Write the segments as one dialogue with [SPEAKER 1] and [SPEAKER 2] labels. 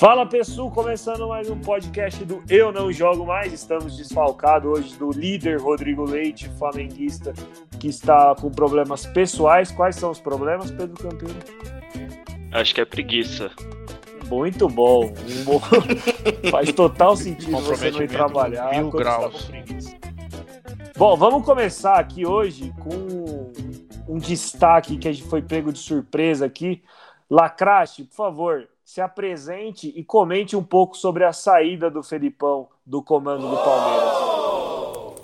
[SPEAKER 1] Fala pessoal, começando mais um podcast do Eu Não Jogo Mais. Estamos desfalcados hoje do líder Rodrigo Leite, flamenguista, que está com problemas pessoais. Quais são os problemas, Pedro Campino?
[SPEAKER 2] Acho que é preguiça.
[SPEAKER 1] Muito bom. Bom... Faz total sentido você não ir trabalhar
[SPEAKER 3] mil
[SPEAKER 1] quando
[SPEAKER 3] graus.
[SPEAKER 1] está com preguiça. Bom, vamos começar aqui hoje com um destaque que a gente foi pego de surpresa aqui. Lacraste, por favor, se apresente e comente um pouco sobre a saída do Felipão do comando do Palmeiras.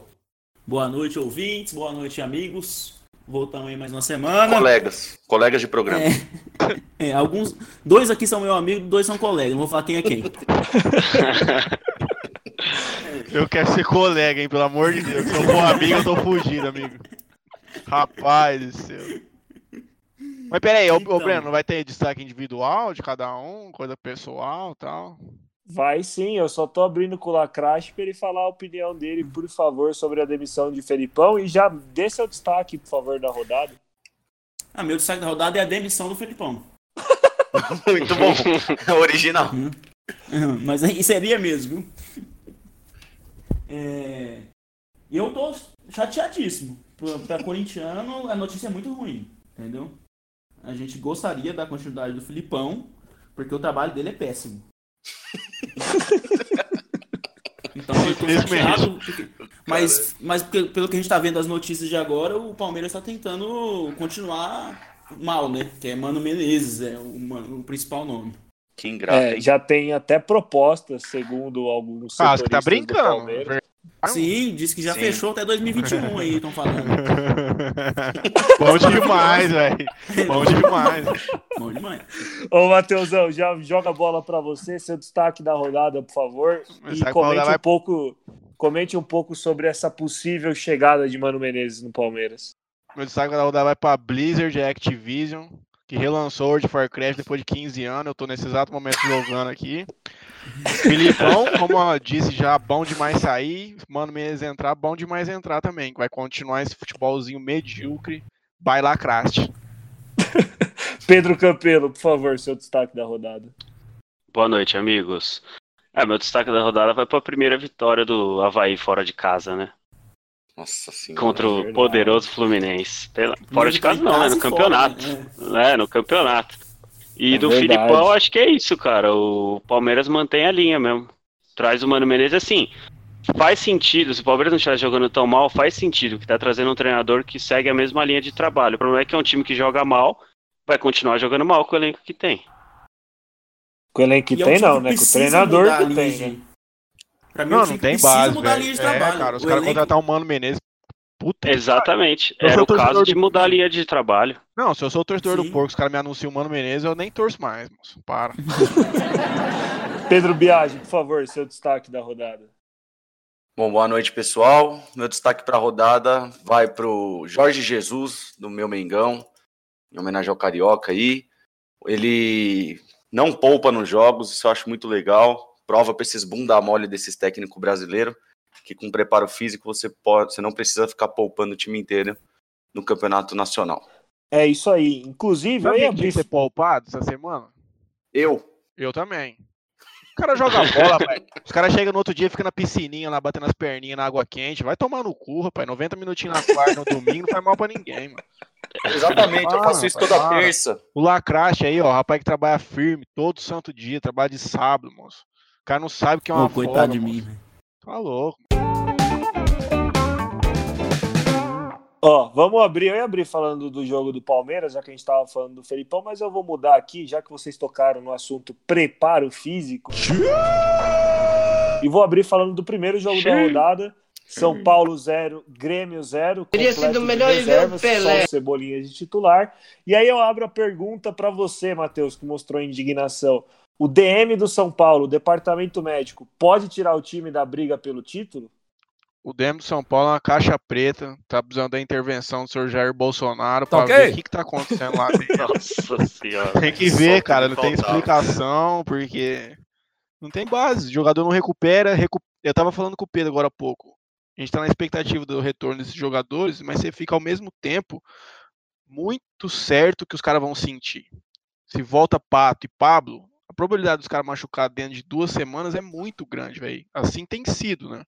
[SPEAKER 4] Boa noite, ouvintes. Boa noite, amigos. Voltamos aí mais uma semana.
[SPEAKER 5] Colegas, colegas de programa.
[SPEAKER 4] É, é, alguns, dois aqui são meu amigo, dois são colegas. Não vou falar quem é quem.
[SPEAKER 3] Eu quero ser colega, hein? Pelo amor de Deus. Se eu for amigo, eu tô fugindo, amigo. Rapaz do céu. Mas pera aí, ô,
[SPEAKER 4] Então.
[SPEAKER 3] ô Breno, não vai ter destaque individual de cada um, coisa pessoal e tal?
[SPEAKER 1] Vai sim, eu só tô abrindo com o Lacraste para ele falar a opinião dele, por favor, sobre a demissão de Felipão e já dê seu destaque, por favor, da rodada.
[SPEAKER 4] Ah, meu destaque da rodada é a demissão do Felipão.
[SPEAKER 5] Muito bom. Original.
[SPEAKER 4] Mas aí seria mesmo, viu? É, Eu tô chateadíssimo. Pra, pra corintiano, a notícia é muito ruim, entendeu? A gente gostaria da continuidade do Filipão, porque o trabalho dele é péssimo. Então eu tô chateado. porque- Mas, mas pelo que a gente tá vendo as notícias de agora, o Palmeiras tá tentando continuar mal, né? Que é Mano Menezes, é o, o principal nome.
[SPEAKER 5] Que ingrato,
[SPEAKER 1] É, já tem até propostas, segundo alguns
[SPEAKER 3] Ah, você tá brincando.
[SPEAKER 4] Sim, disse que já
[SPEAKER 5] Sim.
[SPEAKER 4] fechou até 2021 aí, estão falando.
[SPEAKER 3] Bom demais, velho. Bom demais.
[SPEAKER 4] Bom demais.
[SPEAKER 1] Ô, Matheusão, já joga a bola para você, seu destaque da rodada, por favor.
[SPEAKER 3] Meu
[SPEAKER 1] E comente um
[SPEAKER 3] vai-
[SPEAKER 1] pouco. Comente um pouco sobre essa possível chegada de Mano Menezes no Palmeiras.
[SPEAKER 3] Meu destaque da rodada vai pra Blizzard e Activision, que relançou World of Warcraft depois de 15 anos. Eu tô nesse exato momento jogando aqui. Filipão, como eu disse já, bom demais sair. Mano, Menezes entrar, bom demais entrar também. Que vai continuar esse futebolzinho medíocre. Vai lacraste.
[SPEAKER 1] Pedro Campelo, por favor, seu destaque da rodada.
[SPEAKER 2] Boa noite, amigos. É, meu destaque da rodada vai para a primeira vitória do Havaí fora de casa, né?
[SPEAKER 5] Nossa senhora.
[SPEAKER 2] Contra o
[SPEAKER 1] verdade.
[SPEAKER 2] poderoso Fluminense. Pela- Fora de casa não, né? No
[SPEAKER 4] e fora,
[SPEAKER 2] campeonato.
[SPEAKER 4] né?
[SPEAKER 2] É, no campeonato. E
[SPEAKER 1] É
[SPEAKER 2] do
[SPEAKER 1] verdade.
[SPEAKER 2] Filipão, acho que é isso, cara. O Palmeiras mantém a linha mesmo. Traz o Mano Menezes assim. Faz sentido, se o Palmeiras não estiver jogando tão mal, faz sentido que tá trazendo um treinador que segue a mesma linha de trabalho. O problema é que é um time que joga mal, vai continuar jogando mal com o elenco que tem.
[SPEAKER 1] Com o elenco que
[SPEAKER 4] E é um
[SPEAKER 1] tem, não, né? Com o treinador que tem, né?
[SPEAKER 4] Pra mim, é
[SPEAKER 3] Não,
[SPEAKER 4] time
[SPEAKER 3] não tem
[SPEAKER 4] precisa
[SPEAKER 3] base,
[SPEAKER 4] mudar a
[SPEAKER 3] velho.
[SPEAKER 4] linha de
[SPEAKER 3] É,
[SPEAKER 4] trabalho.
[SPEAKER 3] cara, os
[SPEAKER 4] O
[SPEAKER 3] caras
[SPEAKER 4] elenco-
[SPEAKER 3] contratar o Mano Menezes. Puta que
[SPEAKER 2] Exatamente.
[SPEAKER 3] Eu
[SPEAKER 2] Era o caso de
[SPEAKER 3] do-
[SPEAKER 2] mudar a linha de trabalho.
[SPEAKER 3] Não, se eu sou o torcedor
[SPEAKER 4] Sim.
[SPEAKER 3] do porco, os caras me anunciam o Mano Menezes, eu nem torço mais, moço. Para.
[SPEAKER 1] Pedro Biagi, por favor, seu destaque da rodada.
[SPEAKER 5] Bom, boa noite, pessoal. Meu destaque para a rodada vai pro Jorge Jesus, do meu Mengão, em homenagem ao Carioca aí. Ele não poupa nos jogos, isso eu acho muito legal. Prova para esses bunda mole desses técnicos brasileiros, que com preparo físico você, pode, você não precisa ficar poupando o time inteiro no campeonato nacional.
[SPEAKER 1] É isso aí. Inclusive, eu
[SPEAKER 3] Sabe
[SPEAKER 1] ia
[SPEAKER 3] quem tinha
[SPEAKER 1] abrir.
[SPEAKER 3] que ser poupado essa semana?
[SPEAKER 5] Eu,
[SPEAKER 3] Eu também. O cara joga bola, velho. Os caras chegam no outro dia, fica na piscininha lá, batendo as perninhas na água quente. Vai tomar no cu, rapaz. 90 minutinhos na quarta, no domingo, não faz mal pra ninguém, mano.
[SPEAKER 5] exatamente, eu
[SPEAKER 3] Ah,
[SPEAKER 5] faço isso toda terça.
[SPEAKER 3] O Lacraste aí, ó, rapaz que trabalha firme todo santo dia, trabalha de sábado, moço. O cara não sabe o que é uma
[SPEAKER 4] Ô, coitado de mim, velho.
[SPEAKER 3] Tá louco.
[SPEAKER 1] Ó, vamos abrir. Eu ia abrir falando do jogo do Palmeiras, já que a gente tava falando do Felipão, mas eu vou mudar aqui, já que vocês tocaram no assunto preparo físico. E vou abrir falando do primeiro jogo da rodada. São Paulo 0, Grêmio 0.
[SPEAKER 6] Teria sido melhor ir ver o Pelé.
[SPEAKER 1] Só o Cebolinha de titular. E aí eu abro a pergunta para você, Matheus, que mostrou indignação. O DM do São Paulo, o departamento médico, pode tirar o time da briga pelo título?
[SPEAKER 3] O Demo do São Paulo é uma caixa preta, tá precisando da intervenção do senhor Jair Bolsonaro
[SPEAKER 7] Tá
[SPEAKER 3] pra
[SPEAKER 7] ok?
[SPEAKER 3] ver o que, que tá acontecendo lá dentro.
[SPEAKER 2] Nossa senhora.
[SPEAKER 3] Tem que
[SPEAKER 5] Só
[SPEAKER 3] ver,
[SPEAKER 5] que
[SPEAKER 3] cara, não tem explicação, porque não tem base. O jogador não recupera. recu- Eu tava falando com o Pedro agora há pouco. A gente tá na expectativa do retorno desses jogadores, mas você fica ao mesmo tempo muito certo que os caras vão sentir. Se volta Pato e Pablo, probabilidade dos caras machucar dentro de duas semanas é muito grande, velho. Assim tem sido, né?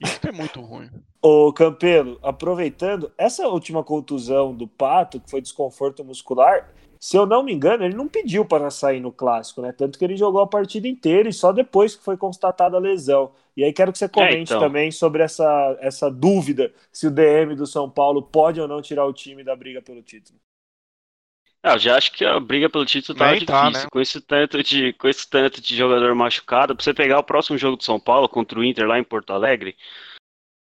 [SPEAKER 3] Isso é muito ruim.
[SPEAKER 1] Ô, Campelo, aproveitando, essa última contusão do Pato, que foi desconforto muscular, se eu não me engano, ele não pediu para sair no clássico, né? Tanto que ele jogou a partida inteira e só depois que foi constatada a lesão. E aí quero que você comente é, então. também sobre essa, essa dúvida se o DM do São Paulo pode ou não tirar o time da briga pelo título.
[SPEAKER 2] É, eu já acho que a briga pelo título tá difícil. Tá, né? com, esse tanto de, com esse tanto de jogador machucado, pra você pegar o próximo jogo do São Paulo contra o Inter lá em Porto Alegre,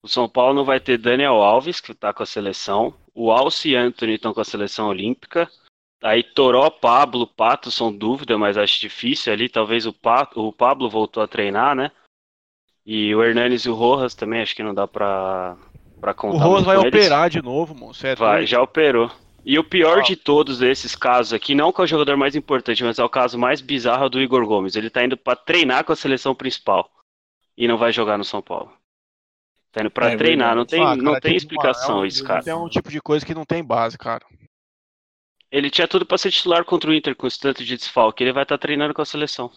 [SPEAKER 2] o São Paulo não vai ter Daniel Alves, que tá com a seleção, o Alce e Anthony estão com a seleção olímpica, aí Toró, Pablo, Pato são dúvida, mas acho difícil ali, talvez o, Pato, o Pablo voltou a treinar, né? E o Hernanes e o Rojas também, acho que não dá pra, pra contar.
[SPEAKER 3] O Rojas vai operar de novo, mano.
[SPEAKER 2] É vai, já operou. E o pior de todos esses casos aqui, não que é o jogador mais importante, mas é o caso mais bizarro do Igor Gomes. Ele tá indo para treinar com a seleção principal e não vai jogar no São Paulo. Tá indo pra é, treinar, não tem, ah, cara, não tem explicação uma, é um, isso, cara.
[SPEAKER 3] É um tipo de coisa que não tem base, cara.
[SPEAKER 2] Ele tinha tudo para ser titular contra o Inter com esse tanto de desfalque. Ele vai estar tá treinando com a seleção.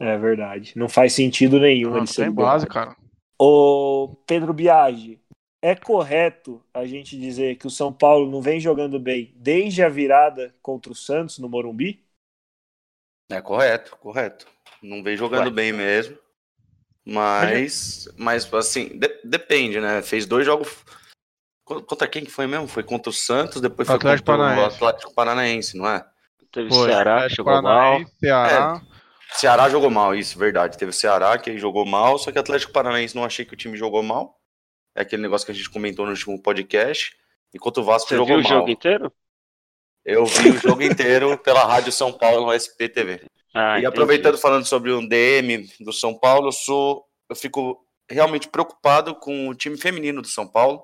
[SPEAKER 1] É verdade. Não faz sentido nenhum.
[SPEAKER 3] Não, não tem base, cara.
[SPEAKER 1] O Pedro Biagi, é correto a gente dizer que o São Paulo não vem jogando bem desde a virada contra o Santos no Morumbi?
[SPEAKER 5] É correto, correto. Não vem jogando Ué. bem mesmo. Mas, mas assim, de, depende, né? Fez dois jogos. Contra quem que foi mesmo? Foi contra o Santos, depois foi
[SPEAKER 3] Atlético
[SPEAKER 5] contra
[SPEAKER 3] Paranaense.
[SPEAKER 5] o Atlético Paranaense, não é?
[SPEAKER 2] Teve foi, Ceará, jogou mal.
[SPEAKER 3] Ceará.
[SPEAKER 5] É, Ceará jogou mal, isso, verdade. Teve o Ceará que jogou mal, só que o Atlético Paranaense não achei que o time jogou mal. É aquele negócio que a gente comentou no último podcast. Enquanto o Vasco
[SPEAKER 2] Você
[SPEAKER 5] jogou
[SPEAKER 2] viu mal. o jogo inteiro?
[SPEAKER 5] Eu vi o jogo inteiro pela Rádio São Paulo no SPTV. Ah, e aproveitando entendi. falando sobre o DM do São Paulo, eu sou eu fico realmente preocupado com o time feminino do São Paulo,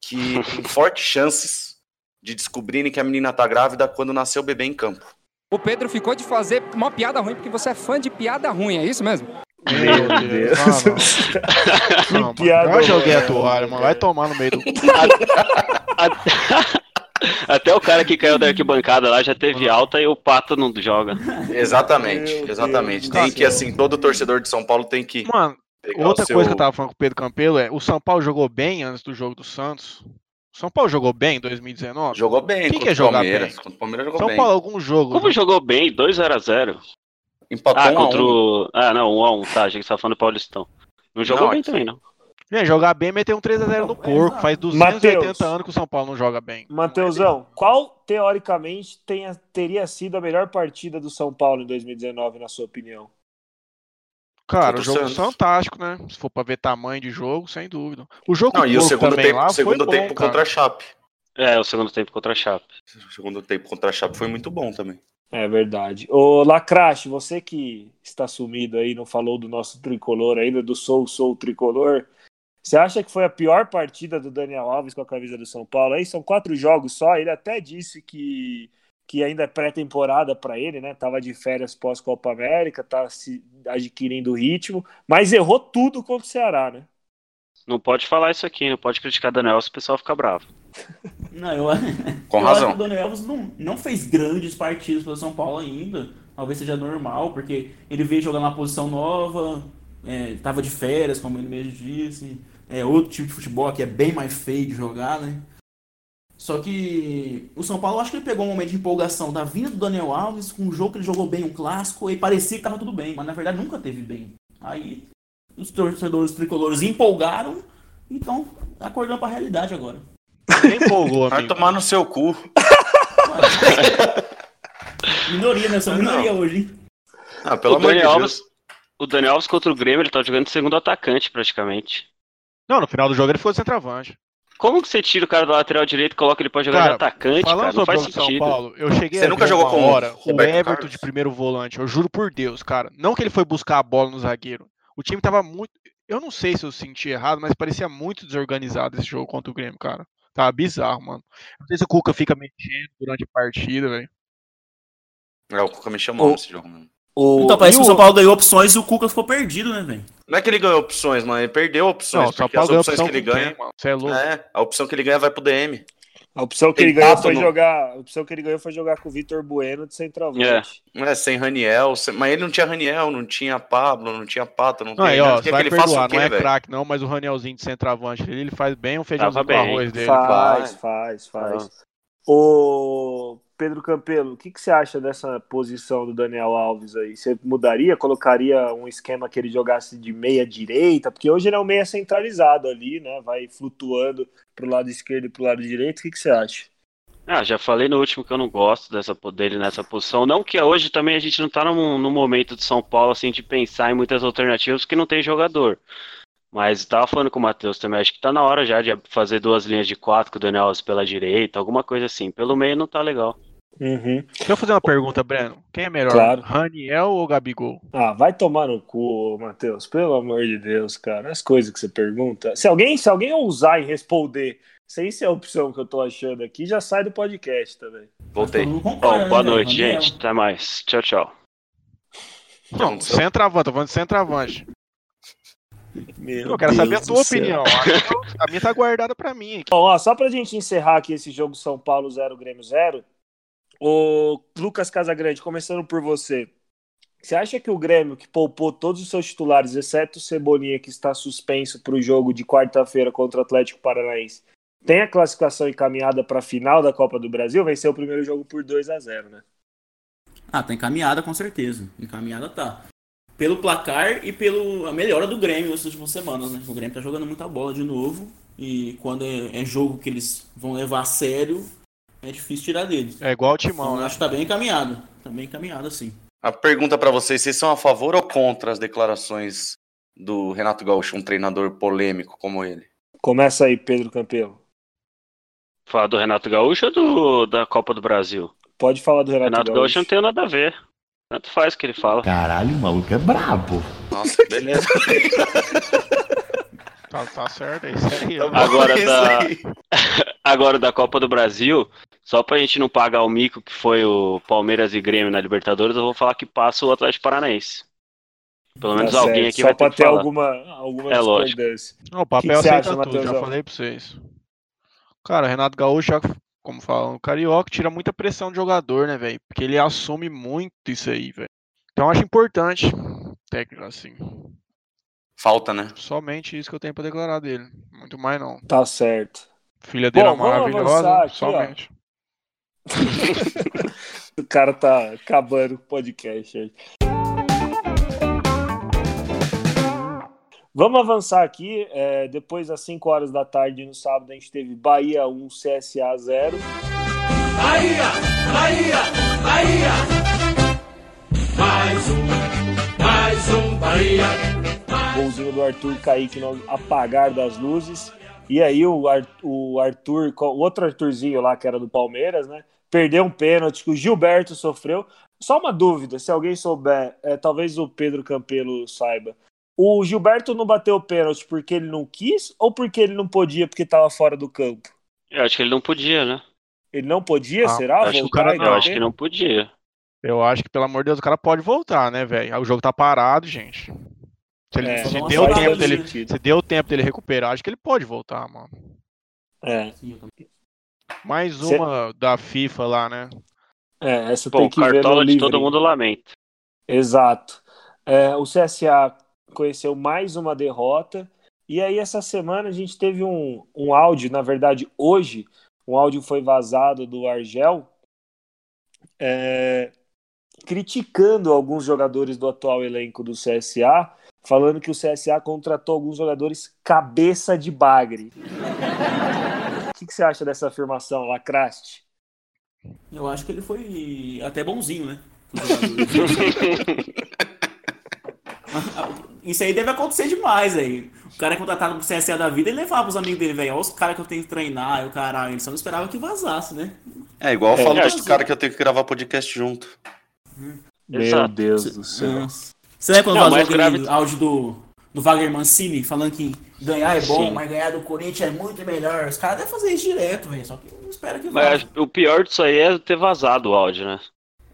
[SPEAKER 5] que tem fortes chances de descobrirem que a menina tá grávida quando nasceu o bebê em campo.
[SPEAKER 7] O Pedro ficou de fazer uma piada ruim porque você é fã de piada ruim, é isso mesmo?
[SPEAKER 3] Meu Deus. Não, não. piada. Eu joguei a toalha, mano. Vai tomar no meio do.
[SPEAKER 2] Até o cara que caiu da arquibancada lá já teve alta e o Pato não joga.
[SPEAKER 5] Exatamente, exatamente. Tem que, assim, todo torcedor de São Paulo tem que.
[SPEAKER 3] Mano, outra seu... coisa que eu tava falando com o Pedro Campelo é: o São Paulo jogou bem antes do jogo do Santos. O São Paulo jogou bem em 2019?
[SPEAKER 5] Jogou bem.
[SPEAKER 3] Quem que é jogar
[SPEAKER 5] Palmeiras.
[SPEAKER 3] bem?
[SPEAKER 5] Contra o Palmeiras jogou
[SPEAKER 3] São
[SPEAKER 5] bem.
[SPEAKER 3] Paulo, algum jogo.
[SPEAKER 2] Como né? jogou bem? 2x0.
[SPEAKER 5] Empatou
[SPEAKER 2] ah, contra o. Ah, não, 1x1, tá. Achei que você tava falando do Paulistão. Não jogou não, bem aqui... também, não.
[SPEAKER 3] É, jogar bem meter um 3x0 no porco. Faz 280 Mateus, anos que o São Paulo não joga bem.
[SPEAKER 1] Mateusão, qual teoricamente tenha, teria sido a melhor partida do São Paulo em 2019, na sua opinião?
[SPEAKER 3] Cara, o jogo Santos. fantástico, né? Se for pra ver tamanho de jogo, sem dúvida. O jogo
[SPEAKER 5] não, e o segundo tempo, lá segundo tempo bom, contra a Chape.
[SPEAKER 2] É, o segundo tempo contra a Chape.
[SPEAKER 5] O segundo tempo contra a Chape foi muito bom também.
[SPEAKER 1] É verdade. Ô Lacrache, você que está sumido aí, não falou do nosso tricolor ainda, do Sou Sou Tricolor. Você acha que foi a pior partida do Daniel Alves com a camisa do São Paulo? Aí são quatro jogos só. Ele até disse que, que ainda é pré-temporada para ele, né? Tava de férias pós-Copa América, tá se adquirindo ritmo, mas errou tudo contra o Ceará, né?
[SPEAKER 2] Não pode falar isso aqui, não pode criticar Daniel Alves, o pessoal fica bravo.
[SPEAKER 4] Não, eu,
[SPEAKER 5] Com
[SPEAKER 4] eu
[SPEAKER 5] razão.
[SPEAKER 4] acho que o Daniel Alves não, não fez grandes partidas pelo São Paulo ainda. Talvez seja normal, porque ele veio jogando uma posição nova, estava é, de férias, como ele mesmo disse. É outro tipo de futebol que é bem mais feio de jogar, né? Só que o São Paulo, acho que ele pegou um momento de empolgação da vinda do Daniel Alves, com um jogo que ele jogou bem, um clássico, e parecia que estava tudo bem, mas na verdade nunca teve bem. Aí os torcedores tricolores empolgaram, então acordando para a realidade agora.
[SPEAKER 3] Empolgou,
[SPEAKER 5] Vai tomar no seu cu.
[SPEAKER 4] minoria, né? Sou minoria hoje, hein?
[SPEAKER 5] Ah, pelo o amor Daniel
[SPEAKER 2] de Deus. Alves, o Daniel Alves contra o Grêmio, ele tá jogando de segundo atacante, praticamente.
[SPEAKER 3] Não, no final do jogo ele foi centroavante.
[SPEAKER 2] Como que você tira o cara do lateral direito e coloca ele pra jogar cara, de atacante, cara? Não faz sentido. São Paulo,
[SPEAKER 3] eu cheguei você
[SPEAKER 5] nunca jogou com
[SPEAKER 3] hora o Everton Carlos. de primeiro volante, eu juro por Deus, cara. Não que ele foi buscar a bola no zagueiro. O time tava muito. Eu não sei se eu senti errado, mas parecia muito desorganizado esse jogo contra o Grêmio, cara. Tá bizarro, mano. Não sei se o Cuca fica mexendo durante a partida, velho.
[SPEAKER 5] É, o Cuca me chamou nesse jogo, mano.
[SPEAKER 4] O... Então, parece que o São Paulo ganhou opções e o Cuca ficou perdido, né, velho?
[SPEAKER 5] Não é que ele ganhou opções, mano. Ele perdeu opções. Não, porque as opções que ele ganha.
[SPEAKER 3] Quem, é, louco.
[SPEAKER 5] é, a opção que ele ganha vai pro DM.
[SPEAKER 1] A opção que ele ganhou foi
[SPEAKER 5] no-
[SPEAKER 1] jogar. A opção que ele ganhou foi jogar com o Vitor Bueno de centroavante.
[SPEAKER 5] É, sem Raniel, sem- mas ele não tinha Raniel, não tinha Pablo, não tinha Pato, não
[SPEAKER 3] Não,
[SPEAKER 5] tem.
[SPEAKER 3] aí, ó,
[SPEAKER 5] né?
[SPEAKER 3] você
[SPEAKER 5] Quer
[SPEAKER 3] vai
[SPEAKER 5] que
[SPEAKER 3] perdoar,
[SPEAKER 5] o quê,
[SPEAKER 3] não é craque não, mas o Ranielzinho de centroavante, ele, ele faz bem um feijãozinho com arroz dele.
[SPEAKER 1] Faz,
[SPEAKER 5] vai.
[SPEAKER 1] faz, faz. Ô, Pedro Campelo, o que, que você acha dessa posição do Daniel Alves aí? Você mudaria? Colocaria um esquema que ele jogasse de meia direita? Porque hoje ele é um meia centralizado ali, né? Vai flutuando pro lado esquerdo e pro lado direito. O que, que você acha?
[SPEAKER 2] Ah, já falei no último que eu não gosto dessa, dele nessa posição. Não que hoje também a gente não tá num, num momento de São Paulo assim de pensar em muitas alternativas porque não tem jogador. Mas tava falando com o Matheus também, acho que tá na hora já de fazer duas linhas de quatro com o Daniel Alves pela direita, alguma coisa assim. Pelo meio não tá legal.
[SPEAKER 1] Uhum.
[SPEAKER 3] Deixa eu fazer uma pergunta, Breno. Quem é melhor,
[SPEAKER 1] Claro.
[SPEAKER 3] Raniel ou Gabigol?
[SPEAKER 1] Ah, vai tomar no cu, Matheus. Pelo amor de Deus, cara. As coisas que você pergunta. Se alguém, se alguém ousar em responder, sem ser a opção que eu tô achando aqui, já sai do podcast também.
[SPEAKER 5] Voltei.
[SPEAKER 2] Bom,
[SPEAKER 4] né,
[SPEAKER 2] boa
[SPEAKER 4] velho?
[SPEAKER 2] noite,
[SPEAKER 4] Raniel.
[SPEAKER 2] gente. Até mais. Tchau, tchau.
[SPEAKER 3] Não, centroavante, tô falando de centroavante.
[SPEAKER 1] Meu
[SPEAKER 3] Eu quero saber a
[SPEAKER 1] Deus
[SPEAKER 3] tua opinião. A minha tá guardada pra mim. aqui.
[SPEAKER 1] Bom, ó, só pra gente encerrar aqui esse jogo São Paulo 0, Grêmio 0, o Lucas Casagrande, começando por você. Você acha que o Grêmio, que poupou todos os seus titulares, exceto o Cebolinha, que está suspenso para o jogo de quarta-feira contra o Atlético Paranaense, tem a classificação encaminhada para a final da Copa do Brasil? Venceu o primeiro jogo por 2 a 0 né?
[SPEAKER 4] Ah, tá encaminhada com certeza. Encaminhada tá. Pelo placar e pela melhora do Grêmio nas últimas semanas, né? O Grêmio tá jogando muita bola de novo. E quando é, é jogo que eles vão levar a sério, é difícil tirar deles.
[SPEAKER 3] É igual o
[SPEAKER 4] Então,
[SPEAKER 3] Timão,
[SPEAKER 4] eu
[SPEAKER 3] né?
[SPEAKER 4] acho que tá bem encaminhado. Tá bem encaminhado, sim.
[SPEAKER 5] A pergunta pra vocês, vocês são a favor ou contra as declarações do Renato Gaúcho, um treinador polêmico como ele?
[SPEAKER 1] Começa aí, Pedro Campelo.
[SPEAKER 2] Falar do Renato Gaúcho ou do, da Copa do Brasil?
[SPEAKER 1] Pode falar do Renato,
[SPEAKER 2] Renato Gaúcho não tem nada a ver. Tanto faz o que ele fala.
[SPEAKER 8] Caralho, o maluco é brabo.
[SPEAKER 5] Nossa, beleza.
[SPEAKER 3] Tá, tá certo, é isso aí.
[SPEAKER 5] Tá
[SPEAKER 2] Agora da-. Agora da Copa do Brasil, só pra gente não pagar o mico que foi o Palmeiras e Grêmio na Libertadores, eu vou falar que passa o Atlético Paranaense. Pelo menos
[SPEAKER 1] Tá
[SPEAKER 2] alguém
[SPEAKER 1] certo,
[SPEAKER 2] aqui
[SPEAKER 1] Só
[SPEAKER 2] vai
[SPEAKER 1] pra
[SPEAKER 2] ter que
[SPEAKER 1] ter
[SPEAKER 2] falar.
[SPEAKER 1] alguma, alguma
[SPEAKER 2] É lógico.
[SPEAKER 3] Não, o papel
[SPEAKER 1] que você
[SPEAKER 3] aceita
[SPEAKER 1] acha,
[SPEAKER 3] tudo, já falei pra vocês. Cara, o Renato Gaúcho, já, como falam, o Carioca tira muita pressão do jogador, né, velho? Porque ele assume muito isso aí, velho. Então eu acho importante, técnico assim.
[SPEAKER 5] Falta, né?
[SPEAKER 3] Somente isso que eu tenho pra declarar dele. Muito mais não.
[SPEAKER 1] Tá certo.
[SPEAKER 3] Filha dele é
[SPEAKER 1] Bom, vamos
[SPEAKER 3] maravilhosa,
[SPEAKER 1] aqui,
[SPEAKER 3] somente.
[SPEAKER 1] O cara tá acabando o podcast Vamos avançar aqui. é, depois das 5 horas da tarde no sábado, a gente teve Bahia 1, CSA 0.
[SPEAKER 9] Bahia, Bahia, Bahia. Mais um, mais um Bahia.
[SPEAKER 1] Golzinho do Arthur Kaique no apagar das luzes. E aí o, o Arthur, o outro Arthurzinho lá, que era do Palmeiras, né? Perdeu um pênalti que o Gilberto sofreu. Só uma dúvida, se alguém souber, é, talvez o Pedro Campelo saiba. O Gilberto não bateu o pênalti porque ele não quis ou porque ele não podia porque estava fora do campo?
[SPEAKER 2] Eu acho que ele não podia, né?
[SPEAKER 1] Ele não podia,
[SPEAKER 3] Ah,
[SPEAKER 1] será?
[SPEAKER 3] acho que o cara não,
[SPEAKER 2] acho que não podia.
[SPEAKER 3] Eu acho que, pelo amor de Deus, o cara pode voltar, né, velho? O jogo tá parado, gente. Se, ele,
[SPEAKER 1] É,
[SPEAKER 3] se deu tempo dele,
[SPEAKER 1] sentido.
[SPEAKER 3] se deu tempo dele recuperar, acho que ele pode voltar, mano.
[SPEAKER 1] É,
[SPEAKER 4] Sim, eu também.
[SPEAKER 3] Mais
[SPEAKER 1] Cê-
[SPEAKER 3] uma da FIFA lá, né?
[SPEAKER 1] é, essa
[SPEAKER 2] Pô,
[SPEAKER 1] tem que ver no
[SPEAKER 2] cartola de
[SPEAKER 1] livro.
[SPEAKER 2] todo mundo lamenta.
[SPEAKER 1] Exato. É, o CSA conheceu mais uma derrota. E aí, essa semana, a gente teve um, um áudio, na verdade, hoje, um áudio foi vazado do Argel, é, criticando alguns jogadores do atual elenco do CSA, falando que o CSA contratou alguns jogadores cabeça de bagre. O que, que você acha dessa afirmação, Lacraste?
[SPEAKER 4] Eu acho que ele foi até bonzinho, né? Isso aí deve acontecer demais aí. O cara é contratado pro CSA da vida e levava os amigos dele, velho. Olha os caras que eu tenho que treinar, e o caralho. Ele só não esperava que vazasse, né?
[SPEAKER 5] É igual eu
[SPEAKER 1] É,
[SPEAKER 5] falo dos caras que eu tenho que gravar podcast junto.
[SPEAKER 1] Meu
[SPEAKER 2] Exato.
[SPEAKER 1] Deus do céu.
[SPEAKER 4] Você lembra quando
[SPEAKER 2] Não,
[SPEAKER 4] vazou
[SPEAKER 2] grave-
[SPEAKER 4] áudio do, do Wagner Mancini falando que ganhar é bom,
[SPEAKER 2] Sim.
[SPEAKER 4] mas ganhar do Corinthians é muito melhor? Os caras devem fazer isso direto, velho. Só que não espera que.
[SPEAKER 2] Mas o pior disso aí é ter vazado o áudio, né?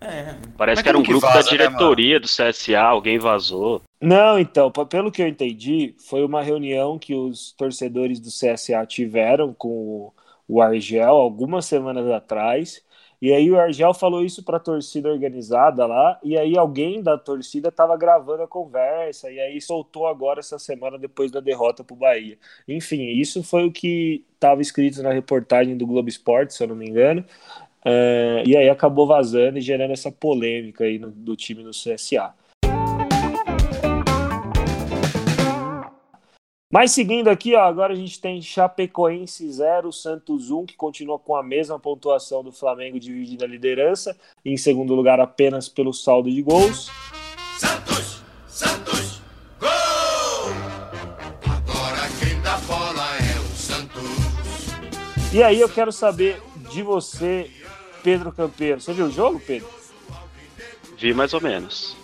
[SPEAKER 4] É.
[SPEAKER 2] Parece
[SPEAKER 5] Mas
[SPEAKER 2] que era um
[SPEAKER 5] que
[SPEAKER 2] grupo
[SPEAKER 5] vaza,
[SPEAKER 2] da
[SPEAKER 5] né,
[SPEAKER 2] diretoria do CSA, alguém vazou.
[SPEAKER 1] Não, então, pelo que eu entendi, foi uma reunião que os torcedores do CSA tiveram com o- o Argel algumas semanas atrás. E aí o Argel falou isso para a torcida organizada lá, e aí alguém da torcida estava gravando a conversa, e aí soltou agora essa semana depois da derrota para o Bahia. Enfim, isso foi o que estava escrito na reportagem do Globo Esporte, se eu não me engano, é, e aí acabou vazando e gerando essa polêmica aí no, do time no CSA. Mas seguindo aqui, ó, agora a gente tem Chapecoense 0, Santos 1, que continua com a mesma pontuação do Flamengo, dividindo a liderança. Em segundo lugar, apenas pelo saldo de gols.
[SPEAKER 9] Santos, Santos, gol! Agora quem dá bola é o Santos.
[SPEAKER 1] E aí eu quero saber de você, Pedro Campeiro. Você viu o jogo, Pedro?
[SPEAKER 2] Vi mais ou menos.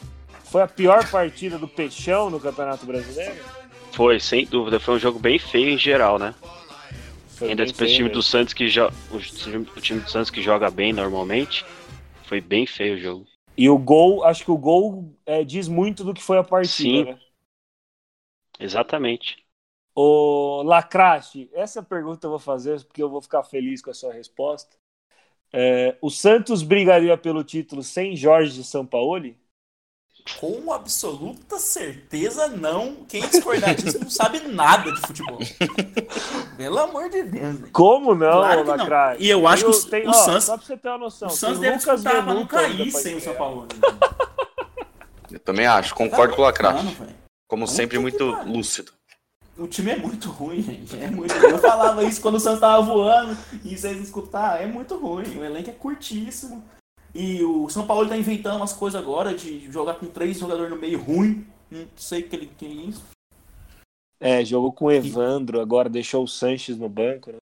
[SPEAKER 1] Foi a pior partida do Peixão no Campeonato Brasileiro?
[SPEAKER 2] Foi, sem dúvida. Foi um jogo bem feio em geral, né?
[SPEAKER 1] Foi
[SPEAKER 2] Ainda
[SPEAKER 1] feio
[SPEAKER 2] time
[SPEAKER 1] mesmo.
[SPEAKER 2] do Santos que time o time do Santos que joga bem normalmente. Foi bem feio o jogo.
[SPEAKER 1] E o gol, acho que o gol é, diz muito do que foi a partida,
[SPEAKER 2] Sim.
[SPEAKER 1] né?
[SPEAKER 2] Exatamente.
[SPEAKER 1] Ô, Lacraste, essa pergunta eu vou fazer porque eu vou ficar feliz com a sua resposta. É, o Santos brigaria pelo título sem Jorge de Sampaoli?
[SPEAKER 4] Com absoluta certeza, não. Quem discordar disso não sabe nada de futebol. Pelo amor de Deus. velho.
[SPEAKER 1] Como não,
[SPEAKER 4] Claro que não. E eu acho que o-
[SPEAKER 1] Tem-
[SPEAKER 4] o
[SPEAKER 1] ó,
[SPEAKER 4] Santos-
[SPEAKER 1] Só pra você ter uma noção.
[SPEAKER 4] O Santos deve
[SPEAKER 1] Lucas
[SPEAKER 4] disputar pra não cair sem o São. Paulo.
[SPEAKER 5] Eu também acho, concordo com o
[SPEAKER 4] velho.
[SPEAKER 5] Como sempre, muito
[SPEAKER 4] pariu.
[SPEAKER 5] lúcido.
[SPEAKER 4] O time é muito ruim, gente. É muito Eu falava isso quando o Santos tava voando e vocês escutar, é muito ruim. O elenco é curtíssimo. E o São Paulo tá inventando umas coisas agora de jogar com três jogadores no meio ruim. Não sei o que ele é isso.
[SPEAKER 1] É, jogou com o Evandro, agora deixou o Sanches no banco. Né?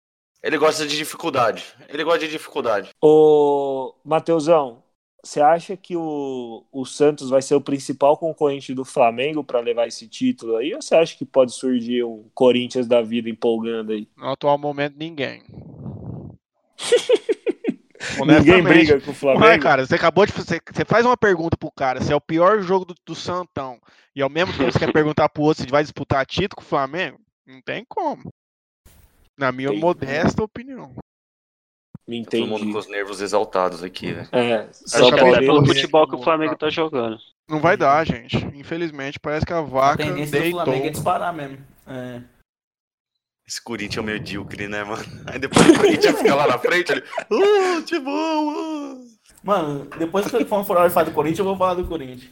[SPEAKER 5] Ele gosta de dificuldade. Ele gosta de dificuldade.
[SPEAKER 1] Ô, Mateusão, você acha que o, o Santos vai ser o principal concorrente do Flamengo para levar esse título aí? Ou você acha que pode surgir um Corinthians da vida empolgando aí?
[SPEAKER 3] No atual momento, ninguém.
[SPEAKER 1] Ninguém briga com o Flamengo?
[SPEAKER 3] Ué, cara, você acabou de fazer. Você faz uma pergunta pro cara se é o pior jogo do, do Santão e ao mesmo tempo você quer perguntar pro outro se vai disputar título com o Flamengo? Não tem como. Na minha
[SPEAKER 1] Entendi.
[SPEAKER 3] modesta opinião.
[SPEAKER 1] Me
[SPEAKER 5] Todo mundo
[SPEAKER 1] entendi.
[SPEAKER 5] com os nervos exaltados aqui, né?
[SPEAKER 1] É,
[SPEAKER 2] Acho
[SPEAKER 1] São
[SPEAKER 2] que pelo futebol que o Flamengo tá jogando.
[SPEAKER 3] Não vai dar, gente. Infelizmente, parece que a
[SPEAKER 4] A
[SPEAKER 3] vaca
[SPEAKER 4] tendência do
[SPEAKER 3] deitou.
[SPEAKER 4] Flamengo é disparar mesmo. É.
[SPEAKER 5] Esse Corinthians é medíocre, né, mano? Aí depois o Corinthians fica lá na frente, ele. Uh, que bom! uh."
[SPEAKER 4] Mano, depois que for for a de falar do Corinthians, eu vou falar do Corinthians.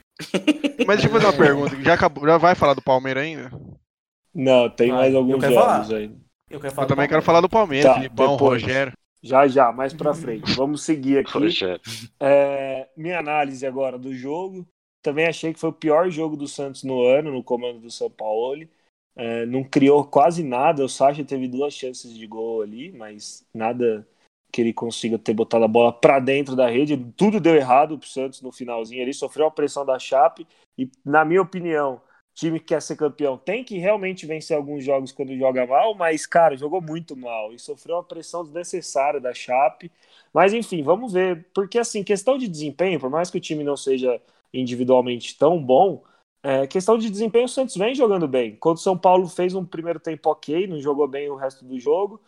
[SPEAKER 3] Mas deixa eu fazer uma pergunta. Já, acabou, já vai falar do Palmeiras ainda?
[SPEAKER 1] Não, tem
[SPEAKER 4] Vai,
[SPEAKER 1] mais
[SPEAKER 4] eu
[SPEAKER 1] alguns
[SPEAKER 4] quero
[SPEAKER 1] jogos
[SPEAKER 4] falar.
[SPEAKER 1] aí.
[SPEAKER 4] Eu quero falar
[SPEAKER 3] Eu
[SPEAKER 4] do
[SPEAKER 3] também quero
[SPEAKER 4] Palmeiras.
[SPEAKER 3] falar do Palmeiras,
[SPEAKER 1] Tá,
[SPEAKER 3] Filipão,
[SPEAKER 1] depois.
[SPEAKER 3] Rogério.
[SPEAKER 1] Já, já, mais pra frente. Vamos seguir aqui.
[SPEAKER 2] Rogério.
[SPEAKER 1] É, minha análise agora do jogo. Também achei que foi o pior jogo do Santos no ano, no comando do São Paulo. É, não criou quase nada. O Sacha teve duas chances de gol ali, mas nada que ele consiga ter botado a bola pra dentro da rede. Tudo deu errado pro Santos no finalzinho. Ele sofreu a pressão da Chape e, na minha opinião, time que quer ser campeão tem que realmente vencer alguns jogos quando joga mal, mas, cara, jogou muito mal e sofreu uma pressão desnecessária da Chape. Mas, enfim, vamos ver. Porque, assim, questão de desempenho, por mais que o time não seja individualmente tão bom, é, questão de desempenho, o Santos vem jogando bem. Quando o São Paulo fez um primeiro tempo ok, não jogou bem o resto do jogo,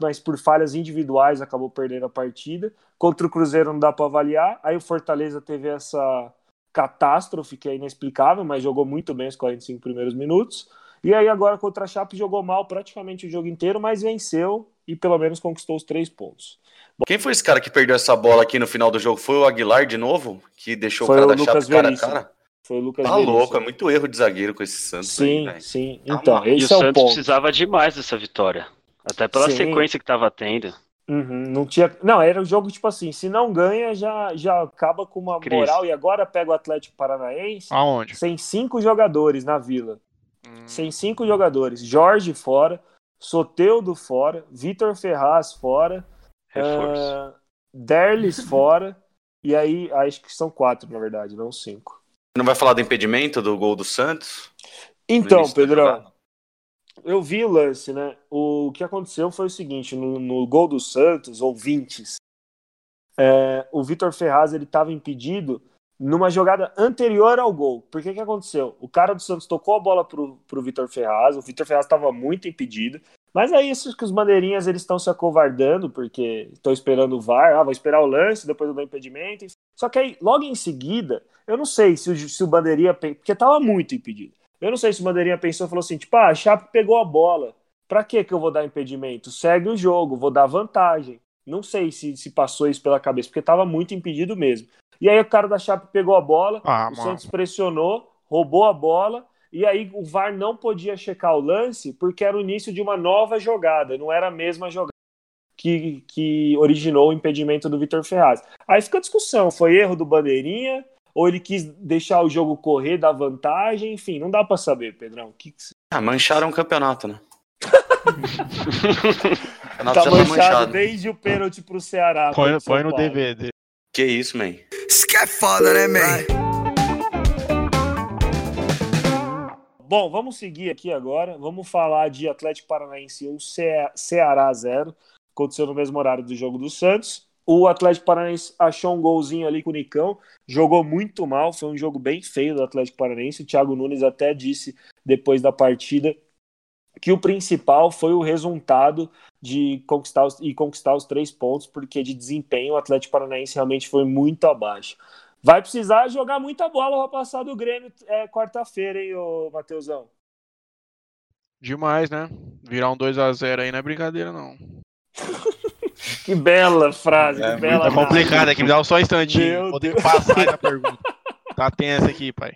[SPEAKER 1] mas por falhas individuais acabou perdendo a partida. Contra o Cruzeiro não dá para avaliar. Aí o Fortaleza teve essa catástrofe que é inexplicável, mas jogou muito bem os 45 primeiros minutos. E aí agora contra a Chape jogou mal praticamente o jogo inteiro, mas venceu e pelo menos conquistou os três pontos.
[SPEAKER 5] Quem foi esse cara que perdeu essa bola aqui no final do jogo? Foi o Aguilar de novo? Que deixou
[SPEAKER 1] Foi
[SPEAKER 5] o cara
[SPEAKER 1] o
[SPEAKER 5] da Chape
[SPEAKER 1] Lucas
[SPEAKER 5] cara a
[SPEAKER 1] Veríssimo.
[SPEAKER 5] cara?
[SPEAKER 1] Foi o Lucas
[SPEAKER 5] Tá
[SPEAKER 1] Veríssimo.
[SPEAKER 5] louco, é muito erro de zagueiro com esse Santos aí,
[SPEAKER 1] Sim,
[SPEAKER 5] velho.
[SPEAKER 1] sim.
[SPEAKER 5] Tá
[SPEAKER 1] Então,
[SPEAKER 2] E o
[SPEAKER 1] esse é o
[SPEAKER 2] Santos
[SPEAKER 1] ponto.
[SPEAKER 2] precisava demais dessa vitória. Até pela
[SPEAKER 1] Sim.
[SPEAKER 2] sequência que tava tendo.
[SPEAKER 1] Uhum, não tinha. Não, era um jogo tipo assim, se não ganha, já, já acaba com uma
[SPEAKER 2] Crise.
[SPEAKER 1] moral. E agora pega o Atlético Paranaense
[SPEAKER 3] Aonde?
[SPEAKER 1] sem cinco jogadores na vila.
[SPEAKER 3] Hum,
[SPEAKER 1] Sem cinco jogadores. Jorge fora, Soteudo fora, Vitor Ferraz fora,
[SPEAKER 2] Reforço.
[SPEAKER 1] ah, Derlis fora. E aí, acho que são quatro, na verdade, não cinco.
[SPEAKER 5] Não vai falar do impedimento do gol do Santos?
[SPEAKER 1] Então, Pedrão? Eu vi o lance, né? O que aconteceu foi o seguinte: no, no gol do Santos, ouvintes, é, o Vitor Ferraz ele estava impedido numa jogada anterior ao gol. Por que que aconteceu? O cara do Santos tocou a bola pro, pro Vitor Ferraz, o Vitor Ferraz estava muito impedido, Mas é isso que os bandeirinhas eles estão se acovardando, porque estão esperando o VAR, ah, vou esperar o lance, depois eu dou impedimento. Só que aí, logo em seguida, eu não sei se o, se o bandeirinha, porque tava muito impedido. Eu não sei se o bandeirinha pensou e falou assim, tipo, ah, a Chape pegou a bola. Pra que que eu vou dar impedimento? Segue o jogo, vou dar vantagem. Não sei se, se passou isso pela cabeça, porque tava muito impedido mesmo. E aí o cara da Chape pegou a bola,
[SPEAKER 3] Ah,
[SPEAKER 1] o
[SPEAKER 3] mano.
[SPEAKER 1] Santos pressionou, roubou a bola, e aí o VAR não podia checar o lance porque era o início de uma nova jogada, não era a mesma jogada que, que originou o impedimento do Vitor Ferraz. Aí fica a discussão, foi erro do Bandeirinha, ou ele quis deixar o jogo correr, dar vantagem, enfim, não dá pra saber, Pedrão. Que que
[SPEAKER 5] Ah, mancharam o campeonato, né? o campeonato
[SPEAKER 1] Tá
[SPEAKER 5] tá
[SPEAKER 1] manchado
[SPEAKER 5] manchado.
[SPEAKER 1] desde o pênalti pro Ceará.
[SPEAKER 3] Põe, põe no
[SPEAKER 1] Paulo.
[SPEAKER 3] DVD.
[SPEAKER 5] Que isso, man?
[SPEAKER 9] Isso que é foda, né, man?
[SPEAKER 1] Bom, vamos seguir aqui agora. Vamos falar de Atlético Paranaense 1, Ce- Ceará 0. Aconteceu no mesmo horário do jogo do Santos. O Atlético Paranaense achou um golzinho ali com o Nicão, jogou muito mal, foi um jogo bem feio do Atlético Paranaense. O Thiago Nunes até disse depois da partida que o principal foi o resultado de conquistar os, e conquistar os três pontos, porque de desempenho o Atlético Paranaense realmente foi muito abaixo. Vai precisar jogar muita bola para passar do Grêmio é, quarta-feira, hein, ô Matheusão?
[SPEAKER 3] Demais, né? Virar um 2x0 aí não é brincadeira, não.
[SPEAKER 1] Que bela frase,
[SPEAKER 5] É,
[SPEAKER 1] que bela
[SPEAKER 3] Tá complicado aqui, me dá só um instantinho.
[SPEAKER 1] Meu
[SPEAKER 3] Vou ter
[SPEAKER 1] Deus.
[SPEAKER 3] passar na pergunta. Tá tenso aqui, pai.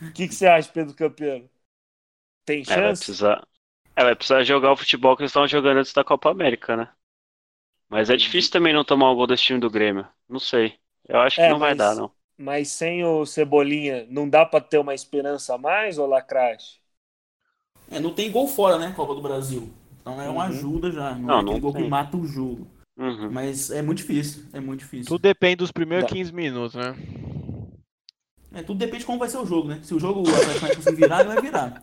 [SPEAKER 1] O que, que você acha, Pedro Campeano? Tem
[SPEAKER 2] É, vai
[SPEAKER 1] chance?
[SPEAKER 2] precisar. É, vai precisar jogar o futebol que eles estavam jogando antes da Copa América, né? Mas é difícil também não tomar o gol desse time do Grêmio. Não sei. Eu acho que
[SPEAKER 1] É,
[SPEAKER 2] não vai
[SPEAKER 1] mas-
[SPEAKER 2] dar, não.
[SPEAKER 1] Mas sem o Cebolinha, não dá para ter uma esperança a mais, ô Lacrache?
[SPEAKER 4] É, não tem gol fora, né? Copa do Brasil. Então é uma
[SPEAKER 1] Uhum.
[SPEAKER 4] ajuda já. Não,
[SPEAKER 2] Não,
[SPEAKER 4] é
[SPEAKER 2] não
[SPEAKER 4] gol
[SPEAKER 2] tem.
[SPEAKER 4] que mata o jogo.
[SPEAKER 2] Uhum.
[SPEAKER 4] Mas é muito difícil. É muito difícil.
[SPEAKER 3] Tudo depende dos primeiros
[SPEAKER 1] Dá.
[SPEAKER 3] 15 minutos, né?
[SPEAKER 4] É, tudo depende de como vai ser o jogo, né? Se o jogo o Atlético vai conseguir virar, ele vai virar.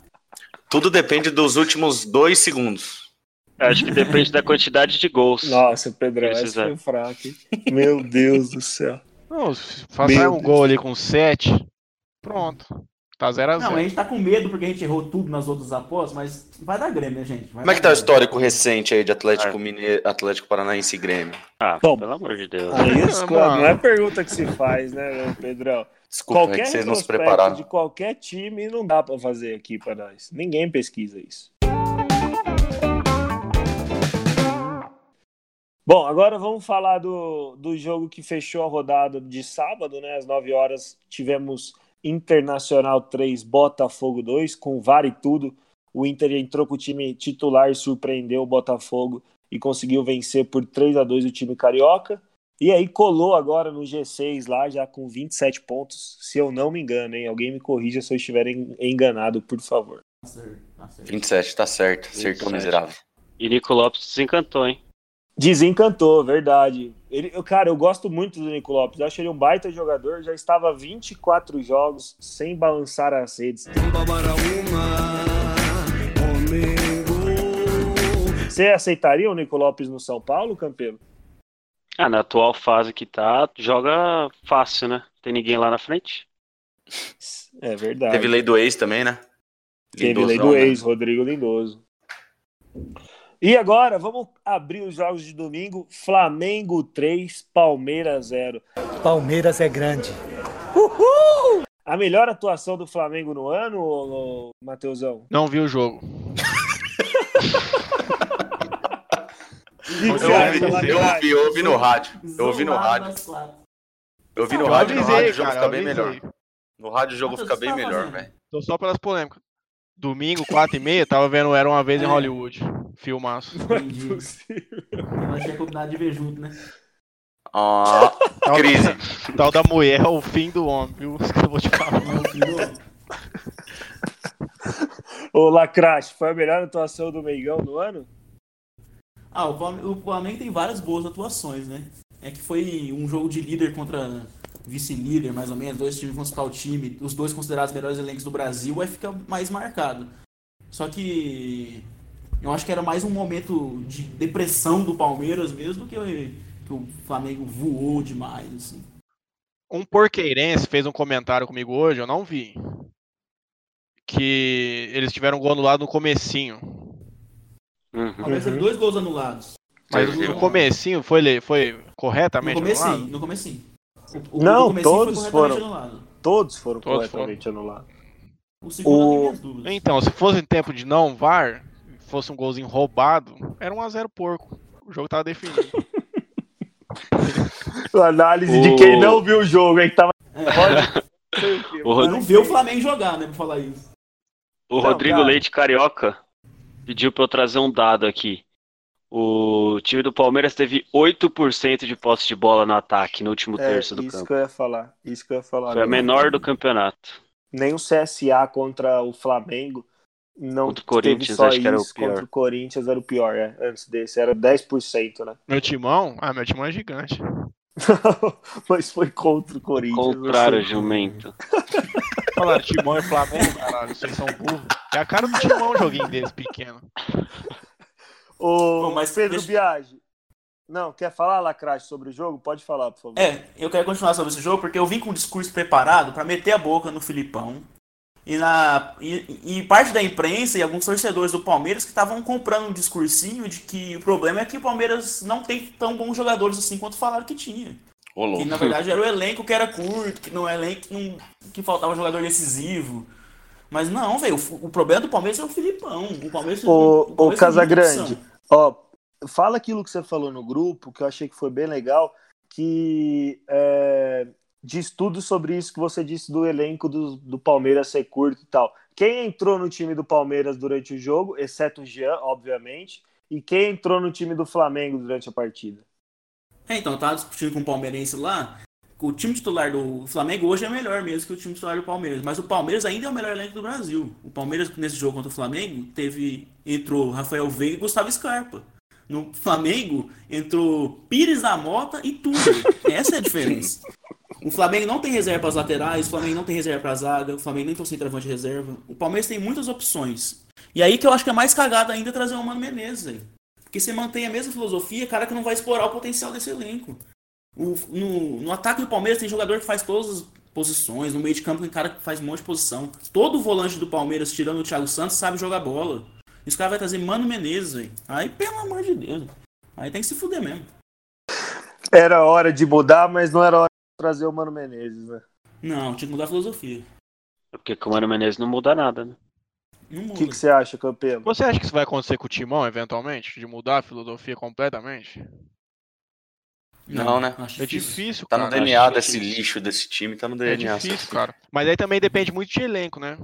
[SPEAKER 5] Tudo depende dos últimos dois segundos.
[SPEAKER 2] Acho que depende da quantidade de gols.
[SPEAKER 1] Nossa, Pedrão, essa
[SPEAKER 2] Precisa.
[SPEAKER 1] foi hein? Meu Deus do céu.
[SPEAKER 3] Não,
[SPEAKER 1] Meu
[SPEAKER 3] um
[SPEAKER 1] Deus.
[SPEAKER 3] gol ali com 7, pronto. Tá 0x0.
[SPEAKER 4] Não, a gente tá com medo porque a gente errou tudo nas outras apostas, mas vai dar Grêmio, né, gente? Vai
[SPEAKER 5] Como é que tá o histórico recente aí de
[SPEAKER 2] É.
[SPEAKER 5] Atlético Mineiro, Atlético Paranaense e Grêmio?
[SPEAKER 2] Ah,
[SPEAKER 1] Bom.
[SPEAKER 2] pelo amor de Deus.
[SPEAKER 1] Aí isso,
[SPEAKER 3] mano.
[SPEAKER 1] não é pergunta que se faz, né, Pedrão?
[SPEAKER 5] Desculpa, é
[SPEAKER 1] qualquer
[SPEAKER 5] que vocês não se
[SPEAKER 1] retrospecto
[SPEAKER 5] prepararam.
[SPEAKER 1] de qualquer time não dá para fazer aqui para nós. Ninguém pesquisa isso. Bom, agora vamos falar do, do jogo que fechou a rodada de sábado, né? Às 9 horas tivemos Internacional 3, Botafogo 2, com VAR e tudo. O Inter entrou com o time titular e surpreendeu o Botafogo e conseguiu vencer por 3 a 2 o time carioca. E aí colou agora no G6 lá, já com 27 pontos, se eu não me engano, hein? Alguém me corrija se eu estiver en- enganado, por favor.
[SPEAKER 4] Tá certo, tá certo.
[SPEAKER 5] 27, tá certo. Acertou
[SPEAKER 2] 27.
[SPEAKER 5] miserável.
[SPEAKER 2] E Nico Lopes desencantou, hein?
[SPEAKER 1] Desencantou, verdade. Ele, eu- cara, eu gosto muito do Nico Lopes. Eu acho ele um baita jogador. Já estava 24 jogos sem balançar as redes. Você aceitaria o Nico Lopes no São Paulo, Campeiro?
[SPEAKER 2] Ah, na atual fase que tá, joga fácil, né? Tem ninguém lá na frente.
[SPEAKER 1] É verdade.
[SPEAKER 5] Teve lei do ex também, né?
[SPEAKER 1] Teve lei do
[SPEAKER 5] né?
[SPEAKER 1] ex, Rodrigo Lindoso. E agora, vamos abrir os jogos de domingo. Flamengo 3, Palmeiras 0.
[SPEAKER 10] Palmeiras é grande.
[SPEAKER 1] A melhor atuação do Flamengo no ano, ô, ô, Matheusão?
[SPEAKER 3] Não vi o jogo.
[SPEAKER 5] Eu ouvi, eu ouvi, eu ouvi no rádio. Eu ouvi no rádio. Eu ouvi no rádio, no rádio o jogo fica bem melhor. No rádio o jogo
[SPEAKER 4] Matheus,
[SPEAKER 5] fica bem melhor, velho.
[SPEAKER 3] Tô só pelas polêmicas. Domingo, 4 e meia, tava vendo Era Uma Vez em
[SPEAKER 4] É.
[SPEAKER 3] Hollywood. Filmaço.
[SPEAKER 4] Entendi.
[SPEAKER 1] Possível.
[SPEAKER 4] Nós tinha combinado de ver junto, né?
[SPEAKER 5] Ah,
[SPEAKER 3] Tal,
[SPEAKER 5] crise.
[SPEAKER 3] tal da mulher é o fim do homem, viu? Isso que eu vou te falar.
[SPEAKER 1] Ô, Lacrache, foi a melhor atuação do Meigão no ano?
[SPEAKER 4] Ah, o Flamengo, o Flamengo tem várias boas atuações, né? É que foi um jogo de líder contra vice-líder, mais ou menos, dois times vão disputar o time, os dois considerados os melhores elencos do Brasil, aí fica mais marcado. Só que eu acho que era mais um momento de depressão do Palmeiras mesmo, que, que o Flamengo voou demais, assim.
[SPEAKER 3] Um porqueirense fez um comentário comigo hoje, eu não vi. Que eles tiveram um gol anulado no comecinho.
[SPEAKER 4] Palmeiras teve dois gols anulados.
[SPEAKER 3] Mas no comecinho foi, foi
[SPEAKER 4] No
[SPEAKER 3] corretamente
[SPEAKER 4] comecinho,
[SPEAKER 3] anulado?
[SPEAKER 4] no comecinho. O, o,
[SPEAKER 1] Não,
[SPEAKER 4] o
[SPEAKER 1] todos foram. Todos foram
[SPEAKER 3] Todos
[SPEAKER 1] corretamente anulados.
[SPEAKER 4] O segundo
[SPEAKER 1] O-.
[SPEAKER 3] Então, se fosse em tempo de não VAR, fosse um golzinho roubado, era 1x0 porco. O jogo tava definido.
[SPEAKER 1] Análise
[SPEAKER 2] O-
[SPEAKER 1] de quem não viu o jogo, hein? que Tava.
[SPEAKER 2] O
[SPEAKER 4] Eu não vê o Flamengo jogar, né, pra falar isso.
[SPEAKER 2] O
[SPEAKER 1] Não,
[SPEAKER 2] Rodrigo
[SPEAKER 1] cara.
[SPEAKER 2] Leite Carioca pediu pra eu trazer um dado aqui. O time do Palmeiras teve 8% de posse de bola no ataque no último
[SPEAKER 1] É,
[SPEAKER 2] terço do
[SPEAKER 1] isso
[SPEAKER 2] campo.
[SPEAKER 1] que eu ia falar. Isso que eu ia falar.
[SPEAKER 2] Foi a
[SPEAKER 1] Não-
[SPEAKER 2] menor do campeonato.
[SPEAKER 1] Nem o CSA contra o Flamengo. Não
[SPEAKER 2] Contra o Corinthians,
[SPEAKER 1] teve só
[SPEAKER 2] acho que era o
[SPEAKER 1] isso.
[SPEAKER 2] pior.
[SPEAKER 1] Contra o Corinthians era o pior, é. Antes desse, era 10%, né?
[SPEAKER 3] Meu timão? Ah, meu timão é gigante.
[SPEAKER 1] Mas foi contra o Corinthians.
[SPEAKER 2] Contrário,
[SPEAKER 1] sei.
[SPEAKER 2] jumento.
[SPEAKER 3] Falaram timão e Flamengo, caralho, vocês são burros. É a cara do timão um joguinho desse pequeno.
[SPEAKER 1] Ô,
[SPEAKER 4] Bom, mas
[SPEAKER 1] Pedro
[SPEAKER 4] deixa-
[SPEAKER 1] Biagi. Não, quer falar, Lacrache, sobre o jogo? Pode falar, por favor.
[SPEAKER 4] É, eu quero continuar sobre esse jogo porque eu vim com um discurso preparado pra meter a boca no Filipão. E, na, e, e parte da imprensa e alguns torcedores do Palmeiras que estavam comprando um discursinho de que o problema é que o Palmeiras não tem tão bons jogadores assim quanto falaram que tinha.
[SPEAKER 5] Ô,
[SPEAKER 4] Que na verdade era o elenco que era curto, que não é elenco que, não- que faltava jogador decisivo. Mas não, velho, o, o problema do Palmeiras é o Filipão. O Palmeiras,
[SPEAKER 1] Ô,
[SPEAKER 4] o
[SPEAKER 1] ô
[SPEAKER 4] Palmeiras
[SPEAKER 1] Casagrande,
[SPEAKER 4] opção.
[SPEAKER 1] Ó, fala aquilo que você falou no grupo, que eu achei que foi bem legal, que é, diz tudo sobre isso que você disse do elenco do, do Palmeiras ser curto e tal. Quem entrou no time do Palmeiras durante o jogo, exceto o Jean, obviamente, e quem entrou no time do Flamengo durante a partida?
[SPEAKER 4] É, então, eu tava discutindo com o palmeirense lá. O time titular do Flamengo hoje é melhor mesmo que o time titular do Palmeiras. Mas o Palmeiras ainda é o melhor elenco do Brasil. O Palmeiras, nesse jogo contra o Flamengo, teve. Entrou Rafael Veiga e Gustavo Scarpa. No Flamengo, entrou Pires da Mota e Túlio. Essa é a diferença. O Flamengo não tem reserva para as laterais, o Flamengo não tem reserva para a zaga, o Flamengo nem tem centroavante de reserva. O Palmeiras tem muitas opções. E aí que eu acho que é mais cagado ainda trazer o Mano Menezes, velho. Porque você mantém a mesma filosofia, cara que não vai explorar o potencial desse elenco. O- no, no ataque do Palmeiras tem jogador que faz todas as posições, no meio de campo tem cara que faz um monte de posição. Todo volante do Palmeiras, tirando o Thiago Santos, sabe jogar bola. Esse cara vai trazer Mano Menezes, velho. Aí, pelo amor de Deus. Aí tem que se fuder mesmo.
[SPEAKER 1] Era hora de mudar, mas não era hora de trazer o Mano Menezes, né?
[SPEAKER 4] Não, tinha que mudar a filosofia.
[SPEAKER 2] Porque com o Mano Menezes não muda nada, né?
[SPEAKER 4] Não
[SPEAKER 1] O
[SPEAKER 4] muda.
[SPEAKER 1] que, que você acha, Campelo?
[SPEAKER 3] Você acha que isso vai acontecer com o timão, eventualmente? De mudar a filosofia completamente?
[SPEAKER 5] Não, né?
[SPEAKER 4] acho
[SPEAKER 3] É difícil,
[SPEAKER 5] Tá no
[SPEAKER 3] cara.
[SPEAKER 5] DNA
[SPEAKER 2] acho
[SPEAKER 5] desse
[SPEAKER 2] difícil.
[SPEAKER 5] lixo desse time, tá no
[SPEAKER 3] É
[SPEAKER 5] DNA.
[SPEAKER 3] difícil, cara. Mas aí também depende muito de elenco, né?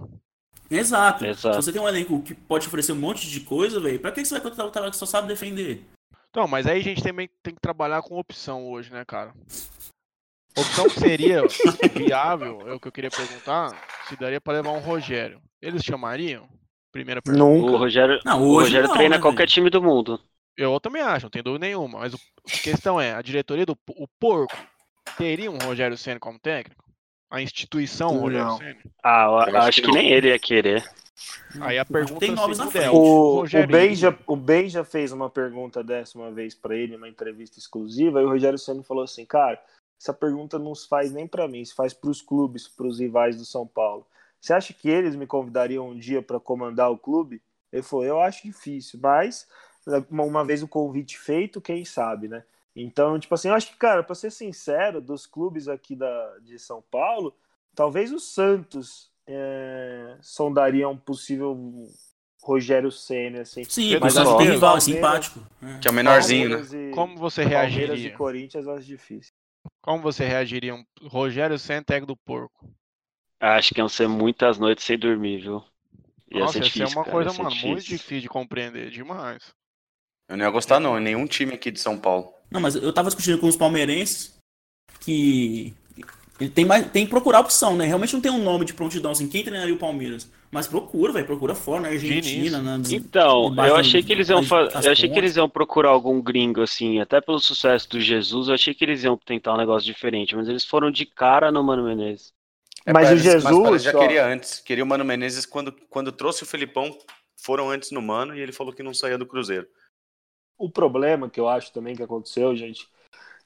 [SPEAKER 4] Exato.
[SPEAKER 2] Exato.
[SPEAKER 4] Se você tem um elenco que pode oferecer um monte de coisa, velho, pra que você vai contratar o cara que só sabe defender?
[SPEAKER 3] Então, mas aí a gente também tem que trabalhar com opção hoje, né, cara? Opção que seria viável, é o que eu queria perguntar, se daria pra levar um Rogério. Eles chamariam? Primeira pergunta.
[SPEAKER 2] O
[SPEAKER 1] Nunca.
[SPEAKER 2] Rogério,
[SPEAKER 4] Não,
[SPEAKER 2] o Rogério
[SPEAKER 4] não,
[SPEAKER 2] treina
[SPEAKER 4] né,
[SPEAKER 2] qualquer time do mundo.
[SPEAKER 3] Eu também acho, não tem dúvida nenhuma. Mas o- a questão é, a diretoria do o porco teria um Rogério Senna como técnico? A instituição
[SPEAKER 1] Não.
[SPEAKER 3] Rogério Senna?
[SPEAKER 2] Ah, eu
[SPEAKER 5] Eu acho
[SPEAKER 2] acho
[SPEAKER 5] que
[SPEAKER 2] que, nem ele ia querer.
[SPEAKER 3] Aí a pergunta
[SPEAKER 4] tem nomes na
[SPEAKER 3] é,
[SPEAKER 4] frente.
[SPEAKER 1] O, o,
[SPEAKER 3] Rogério
[SPEAKER 1] Benja, o Benja fez uma pergunta dessa uma vez pra ele, uma entrevista exclusiva, e o Rogério Senna falou assim, cara, essa pergunta não se faz nem pra mim, se faz pros clubes, pros rivais do São Paulo. Você acha que eles me convidariam um dia pra comandar o clube? Ele falou, eu acho difícil, mas uma, uma vez o convite feito, quem sabe, né? Então, tipo assim, eu acho que, cara, pra ser sincero, dos clubes aqui da, de São Paulo, talvez o Santos é, sondaria um possível Rogério Senna, assim.
[SPEAKER 4] Sim, mas
[SPEAKER 3] Santos,
[SPEAKER 4] acho que tem rival, é simpático. É.
[SPEAKER 5] Que é o menorzinho, né?
[SPEAKER 1] Palmeiras e-
[SPEAKER 3] Como você
[SPEAKER 1] Palmeiras e
[SPEAKER 3] reagiria?
[SPEAKER 1] Corinthians eu acho difícil.
[SPEAKER 3] Como você reagiria um Rogério Senna, técnico do porco?
[SPEAKER 2] Acho que iam ser muitas noites sem dormir, viu? Ia
[SPEAKER 3] Nossa,
[SPEAKER 2] ser
[SPEAKER 3] ia ser
[SPEAKER 2] difícil,
[SPEAKER 3] uma
[SPEAKER 2] cara,
[SPEAKER 3] coisa, mano, muito
[SPEAKER 2] difícil.
[SPEAKER 3] difícil de compreender, demais.
[SPEAKER 5] Eu não ia gostar, não, em nenhum time aqui de São Paulo.
[SPEAKER 4] Não, mas eu tava discutindo com os palmeirenses que ele tem, mais, tem que procurar opção, né? Realmente não tem um nome de prontidão assim, quem treinaria o Palmeiras. Mas procura, velho, procura fora, na Argentina,
[SPEAKER 3] Diniz.
[SPEAKER 4] na,
[SPEAKER 2] Então,
[SPEAKER 4] debaixo
[SPEAKER 2] eu achei que eles iam fa- eu achei que eles iam procurar algum gringo assim, até pelo sucesso do Jesus, eu achei que eles iam tentar um negócio diferente, mas eles foram de cara no Mano Menezes.
[SPEAKER 5] É,
[SPEAKER 1] Mas o
[SPEAKER 5] parece-
[SPEAKER 1] Jesus,
[SPEAKER 5] Mas já queria antes. Queria o Mano Menezes quando, quando trouxe o Felipão. Foram antes no Mano e ele falou que não saía do Cruzeiro.
[SPEAKER 1] O problema que eu acho também que aconteceu, gente,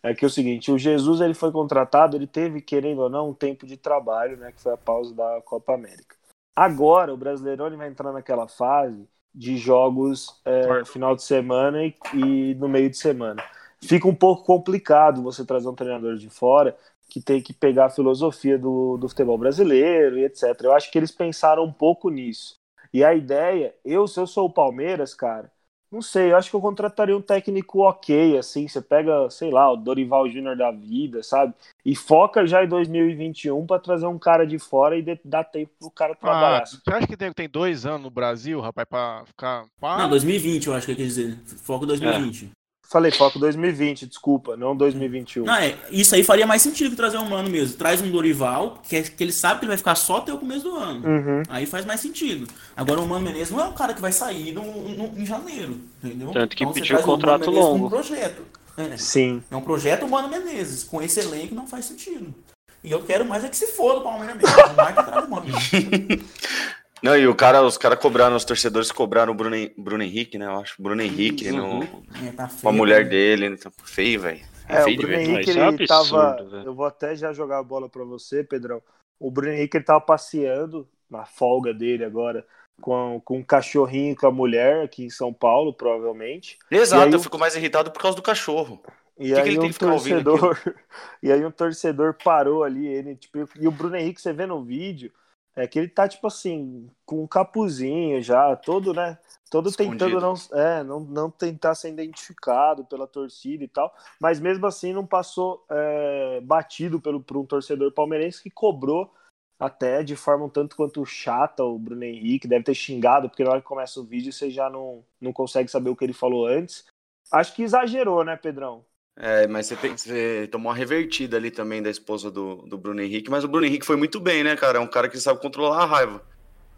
[SPEAKER 1] é que é o seguinte, o Jesus ele foi contratado, ele teve, querendo ou não, um tempo de trabalho, né, que foi a pausa da Copa América. Agora, o Brasileirão ele vai entrar naquela fase de jogos é, final de semana e, e no meio de semana. Fica um pouco complicado você trazer um treinador de fora que tem que pegar a filosofia do, do futebol brasileiro e etc. Eu acho que eles pensaram um pouco nisso. E a ideia, eu, se eu sou o Palmeiras, cara, não sei, eu acho que eu contrataria um técnico ok, assim, você pega, sei lá, o Dorival Júnior da vida, sabe? E foca já em 2021 para trazer um cara de fora e dar tempo pro cara trabalhar.
[SPEAKER 3] Ah, você acha que tem, tem dois anos no Brasil, rapaz, pra ficar... Pá?
[SPEAKER 4] Não, 2020 eu acho que quer dizer, foco 2020. É.
[SPEAKER 1] Falei foco 2020, desculpa, não 2021.
[SPEAKER 4] Não, é, isso aí faria mais sentido que trazer um mano mesmo. Traz um Dorival, que, é, que ele sabe que ele vai ficar só até o começo do ano.
[SPEAKER 1] Uhum.
[SPEAKER 4] Aí faz mais sentido. Agora o Mano Menezes não é um cara que vai sair no, no em janeiro, entendeu?
[SPEAKER 2] Tanto que então, pediu um contrato longo.
[SPEAKER 4] Um projeto. É.
[SPEAKER 1] Sim.
[SPEAKER 4] É um projeto Mano Menezes. Com esse elenco não faz sentido. E eu quero mais é que se for do Palmeiras mesmo. Não vai que traz o Mano
[SPEAKER 5] Não, e o cara, os caras cobraram, os torcedores cobraram o Bruno, Bruno Henrique, né? Eu acho. Bruno Henrique, uhum. no, é, tá feio, com a mulher né? dele. Tá feio, velho.
[SPEAKER 1] É, é feio o Bruno Henrique, ele é absurdo, tava. Véio. Eu vou até já jogar a bola pra você, Pedrão. O Bruno Henrique, ele tava passeando na folga dele agora. Com, com um cachorrinho com a mulher aqui em São Paulo, provavelmente.
[SPEAKER 5] Exato, aí, eu fico mais irritado por causa do cachorro.
[SPEAKER 1] E que aí que um torcedor, e aí um torcedor parou ali, ele, tipo, e o Bruno Henrique, você vê no vídeo, é que ele tá, tipo assim, com um capuzinho já, todo, né? Todo Escondido. tentando não, é, não, não tentar ser identificado pela torcida e tal, mas mesmo assim não passou é, batido pelo, por um torcedor palmeirense que cobrou até de forma um tanto quanto chata o Bruno Henrique, deve ter xingado, porque na hora que começa o vídeo você já não, não consegue saber o que ele falou antes. Acho que exagerou, né, Pedrão?
[SPEAKER 5] É, mas você, tem, você tomou uma revertida ali também da esposa do, do Bruno Henrique, mas o Bruno Henrique foi muito bem, né, cara? É um cara que sabe controlar a raiva.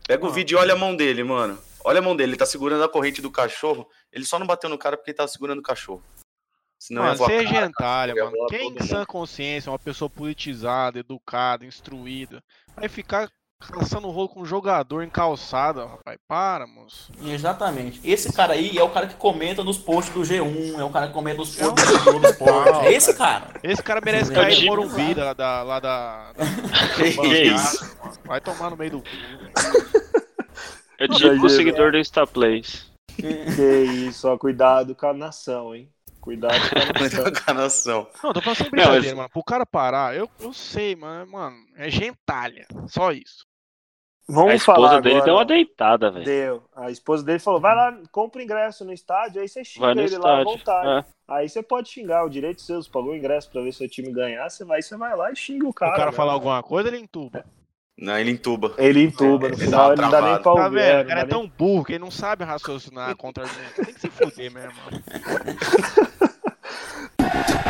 [SPEAKER 5] Pega o ah. vídeo e olha a mão dele, mano. Olha a mão dele, ele tá segurando a corrente do cachorro. Ele só não bateu no cara porque ele tava segurando o cachorro.
[SPEAKER 3] Senão mano, você é gentalha, mano. Quem em sã consciência, uma pessoa politizada, educada, instruída, vai ficar Caçando rolo com um jogador em calçada, rapaz. Para, moço.
[SPEAKER 4] Exatamente. Esse cara aí é o cara que comenta nos posts do G1, é o cara que comenta nos posts do Globo Esporte. É esse cara.
[SPEAKER 3] Esse cara merece cair em Morumbi lá da. Lá da, da
[SPEAKER 2] que isso?
[SPEAKER 3] Vai tomar no meio do.
[SPEAKER 2] Eu digo o seguidor do Instaplays.
[SPEAKER 1] Que isso, ó. Cuidado com a nação, hein? Cuidado
[SPEAKER 5] com a nação.
[SPEAKER 3] Não, tô falando sem brincadeira, Não, mano. Pro cara parar, eu, eu sei, mano. Mano, é gentalha. Só isso.
[SPEAKER 1] Vamos
[SPEAKER 2] a esposa
[SPEAKER 1] falar
[SPEAKER 2] dele
[SPEAKER 1] agora.
[SPEAKER 2] deu uma deitada, velho.
[SPEAKER 1] Deu. A esposa dele falou: vai lá, compra ingresso no estádio, aí você xinga ele estádio. lá à vontade. É. Aí você pode xingar, o direito seu, você pagou o ingresso pra ver seu time ganhar, você vai, você vai lá e xinga o cara.
[SPEAKER 3] O cara falar alguma coisa, ele entuba.
[SPEAKER 5] Não, ele entuba.
[SPEAKER 1] Ele entuba, no final ele não dá nem pra
[SPEAKER 3] ouvir. Tá vendo? O cara é tão burro que ele não sabe raciocinar contra a gente. Tem que se fuder mesmo.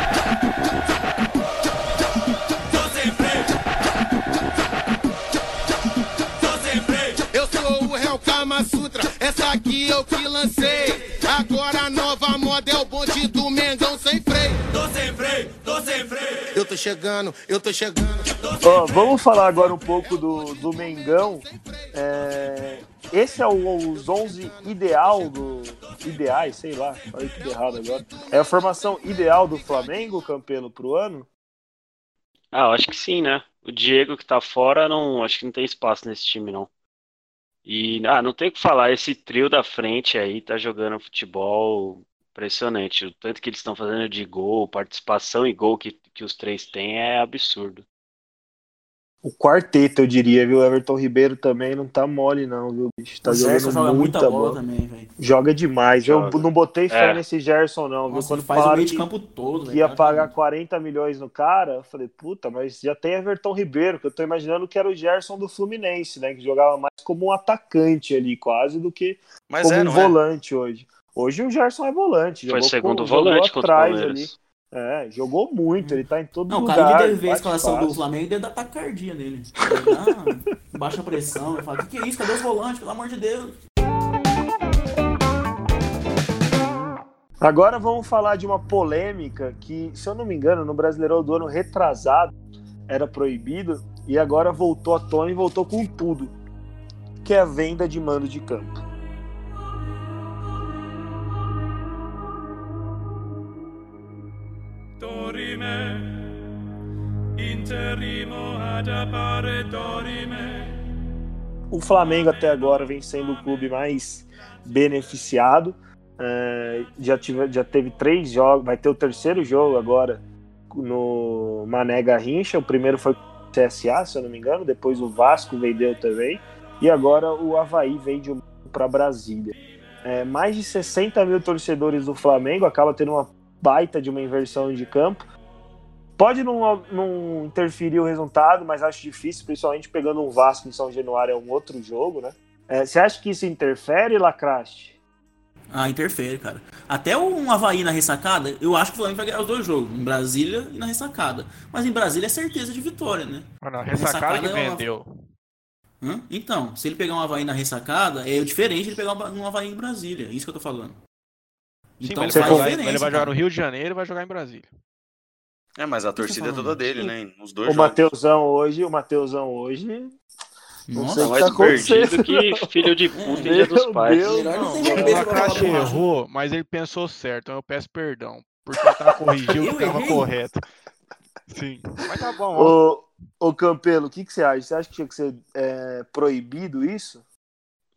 [SPEAKER 11] eu que lancei. Agora a nova moda é o bonde do Mengão sem freio. Tô sem freio, tô sem freio. Eu tô chegando, eu tô chegando.
[SPEAKER 1] Oh, vamos falar agora um pouco do, do Mengão. É, esse é o, os 11 ideal do. Ideais, sei lá, falei tudo errado agora. É a formação ideal do Flamengo, Campelo, pro ano?
[SPEAKER 2] Ah, eu acho que sim, né? O Diego que tá fora, não, acho que não tem espaço nesse time, não. E, ah, não tem o que falar, esse trio da frente aí tá jogando futebol impressionante. O tanto que eles estão fazendo de gol, participação e gol que, que os três têm é absurdo
[SPEAKER 1] o quarteto, eu diria, viu? Everton Ribeiro também não tá mole, não, viu, bicho? Tá o jogando Gerson joga muita bola, bola. também, velho. Joga demais. Joga. Eu não botei fé é. nesse Gerson, não, Nossa,
[SPEAKER 4] viu? Quando faz o meio de campo todo,
[SPEAKER 1] que ia pagar 40 milhões no cara, eu falei, puta, mas já tem Everton Ribeiro, que eu tô imaginando que era o Gerson do Fluminense, né? Que jogava mais como um atacante ali, quase, do que mas como é, um é? volante é? hoje. Hoje o Gerson é volante.
[SPEAKER 2] Foi segundo com, volante atrás ali.
[SPEAKER 1] É, jogou muito, ele tá em todo
[SPEAKER 4] não,
[SPEAKER 1] lugar.
[SPEAKER 4] Não, o cara deve ver a escalação do Flamengo e deve dar taquicardia nele. Ah, baixa pressão, ele fala, o que, que é isso? Cadê os volantes? Pelo amor de Deus.
[SPEAKER 1] Agora vamos falar de uma polêmica que, se eu não me engano, no Brasileirão do ano retrasado era proibido e agora voltou à tona e voltou com tudo, que é a venda de mando de campo. O Flamengo até agora vem sendo o clube mais beneficiado. É, já, tive, já teve três jogos, vai ter o terceiro jogo agora no Mané Garrincha. O primeiro foi CSA, se eu não me engano, depois o Vasco vendeu também, e agora o Havaí veio para Brasília. É, mais de 60 mil torcedores do Flamengo, acaba tendo uma baita de uma inversão de campo. Pode não, não interferir o resultado, mas acho difícil, principalmente pegando um Vasco em São Januário, é um outro jogo, né? É, você acha que isso interfere, Lacraste?
[SPEAKER 4] Ah, interfere, cara. Até um Havaí na ressacada, eu acho que o Flamengo vai ganhar os dois jogos, em Brasília e na ressacada. Mas em Brasília é certeza de vitória, né?
[SPEAKER 3] Ah, não, ressacada, ressacada que é vendeu.
[SPEAKER 4] Hã? Então, se ele pegar um Havaí na ressacada, é diferente de ele pegar um Havaí em Brasília. É isso que eu tô falando.
[SPEAKER 3] Então, Sim, ele, vai, ele vai jogar no Rio de Janeiro e vai jogar em Brasília.
[SPEAKER 5] É, mas a torcida é toda dele, né? Nos dois
[SPEAKER 1] o Mateusão hoje, o Mateusão hoje.
[SPEAKER 2] Nossa, tá mais tá perdido que filho de puta em dia dos pais. Deus,
[SPEAKER 3] não, o Lacraste errou, mas ele pensou certo, então eu peço perdão. Por tentar corrigir o que estava correto. Sim. Mas tá bom.
[SPEAKER 1] Ô, ô Campelo, o que, que você acha? Você acha que tinha que ser é, proibido isso?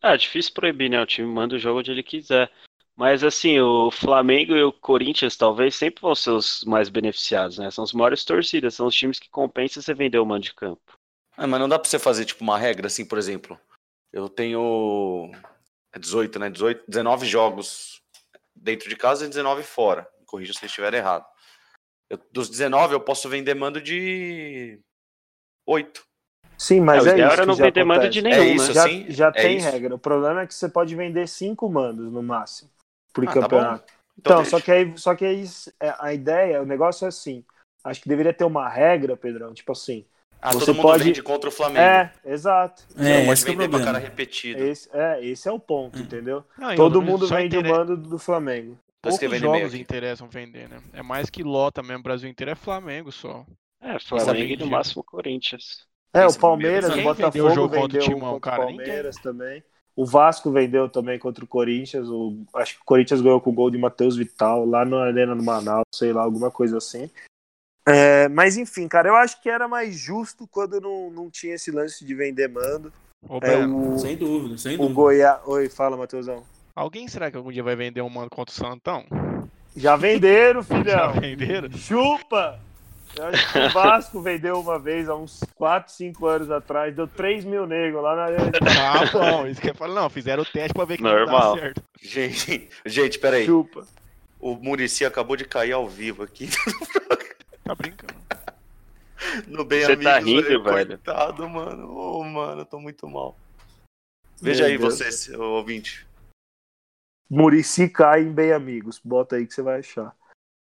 [SPEAKER 2] Ah, difícil proibir, né? O time manda o jogo onde ele quiser. Mas assim, o Flamengo e o Corinthians talvez sempre vão ser os mais beneficiados, né? São os maiores torcidas, são os times que compensam você vender o mando de campo.
[SPEAKER 5] Ah, mas não dá pra você fazer tipo uma regra assim, por exemplo. Eu tenho 18, né? 18, 19 jogos dentro de casa e 19 fora. Corrija se eu estiver errado. Eu, dos 19 eu posso vender mando de 8.
[SPEAKER 1] Sim, mas é, é isso.
[SPEAKER 2] Não vender mando de nenhum,
[SPEAKER 5] é isso,
[SPEAKER 2] né?
[SPEAKER 1] Já,
[SPEAKER 5] assim?
[SPEAKER 1] já
[SPEAKER 5] é
[SPEAKER 1] tem
[SPEAKER 5] isso.
[SPEAKER 1] regra. O problema é que você pode vender cinco mandos no máximo por
[SPEAKER 5] Ah, tá
[SPEAKER 1] campeonato.
[SPEAKER 5] bom.
[SPEAKER 1] então,
[SPEAKER 5] deixa.
[SPEAKER 1] só que aí, só que aí é, a ideia, o negócio é assim. Acho que deveria ter uma regra, Pedrão, tipo assim.
[SPEAKER 5] Ah,
[SPEAKER 1] você
[SPEAKER 5] todo mundo
[SPEAKER 1] pode-
[SPEAKER 5] vende contra o Flamengo.
[SPEAKER 1] É, exato.
[SPEAKER 4] É,
[SPEAKER 5] pode
[SPEAKER 4] esse que é o
[SPEAKER 5] vender pra
[SPEAKER 4] problema.
[SPEAKER 5] cara repetido.
[SPEAKER 1] Esse é, esse é o ponto, entendeu?
[SPEAKER 3] Não,
[SPEAKER 1] Todo mundo vende o mando do Flamengo.
[SPEAKER 3] Poucos jogos interessam vender, né? É mais que lota mesmo. O Brasil inteiro é Flamengo só.
[SPEAKER 2] É, Flamengo e no máximo Corinthians.
[SPEAKER 1] É, o
[SPEAKER 5] Esse
[SPEAKER 1] Palmeiras, o
[SPEAKER 3] Quem
[SPEAKER 1] Botafogo
[SPEAKER 3] vendeu o jogo contra o
[SPEAKER 1] vendeu
[SPEAKER 3] Timão,
[SPEAKER 1] contra
[SPEAKER 3] cara?
[SPEAKER 1] o Palmeiras também. O Vasco vendeu também contra o Corinthians. O, acho que o Corinthians ganhou com o gol de Matheus Vital lá na Arena do Manaus, sei lá, alguma coisa assim. É, mas enfim, cara, eu acho que era mais justo quando não, não tinha esse lance de vender mando.
[SPEAKER 3] Ô,
[SPEAKER 1] É,
[SPEAKER 3] Breno,
[SPEAKER 1] o,
[SPEAKER 4] Sem dúvida, sem
[SPEAKER 1] o
[SPEAKER 4] dúvida.
[SPEAKER 1] Goiás. Oi, fala, Matheusão.
[SPEAKER 3] Alguém será que algum dia vai vender um mano contra o Santão?
[SPEAKER 1] Já venderam,
[SPEAKER 3] Já
[SPEAKER 1] filhão.
[SPEAKER 3] venderam?
[SPEAKER 1] Chupa! Eu acho que o Vasco vendeu uma vez, há uns 4, 5 anos atrás, deu 3 mil negros lá na Arena de
[SPEAKER 3] Ah, bom. Isso que eu falo, não, fizeram o teste pra ver que não
[SPEAKER 2] Normal.
[SPEAKER 3] dá certo.
[SPEAKER 5] Gente, gente, peraí.
[SPEAKER 1] Chupa.
[SPEAKER 5] O Murici acabou de cair ao vivo aqui
[SPEAKER 3] Tá brincando.
[SPEAKER 5] no Bem
[SPEAKER 2] Você tá
[SPEAKER 5] Amigos,
[SPEAKER 2] rindo, velho?
[SPEAKER 5] Coitado, mano. Ô, mano, eu tô muito mal. Veja
[SPEAKER 1] Meu
[SPEAKER 5] aí
[SPEAKER 1] Deus.
[SPEAKER 5] você, ouvinte.
[SPEAKER 1] Murici cai em bem amigos. Bota aí que você vai achar.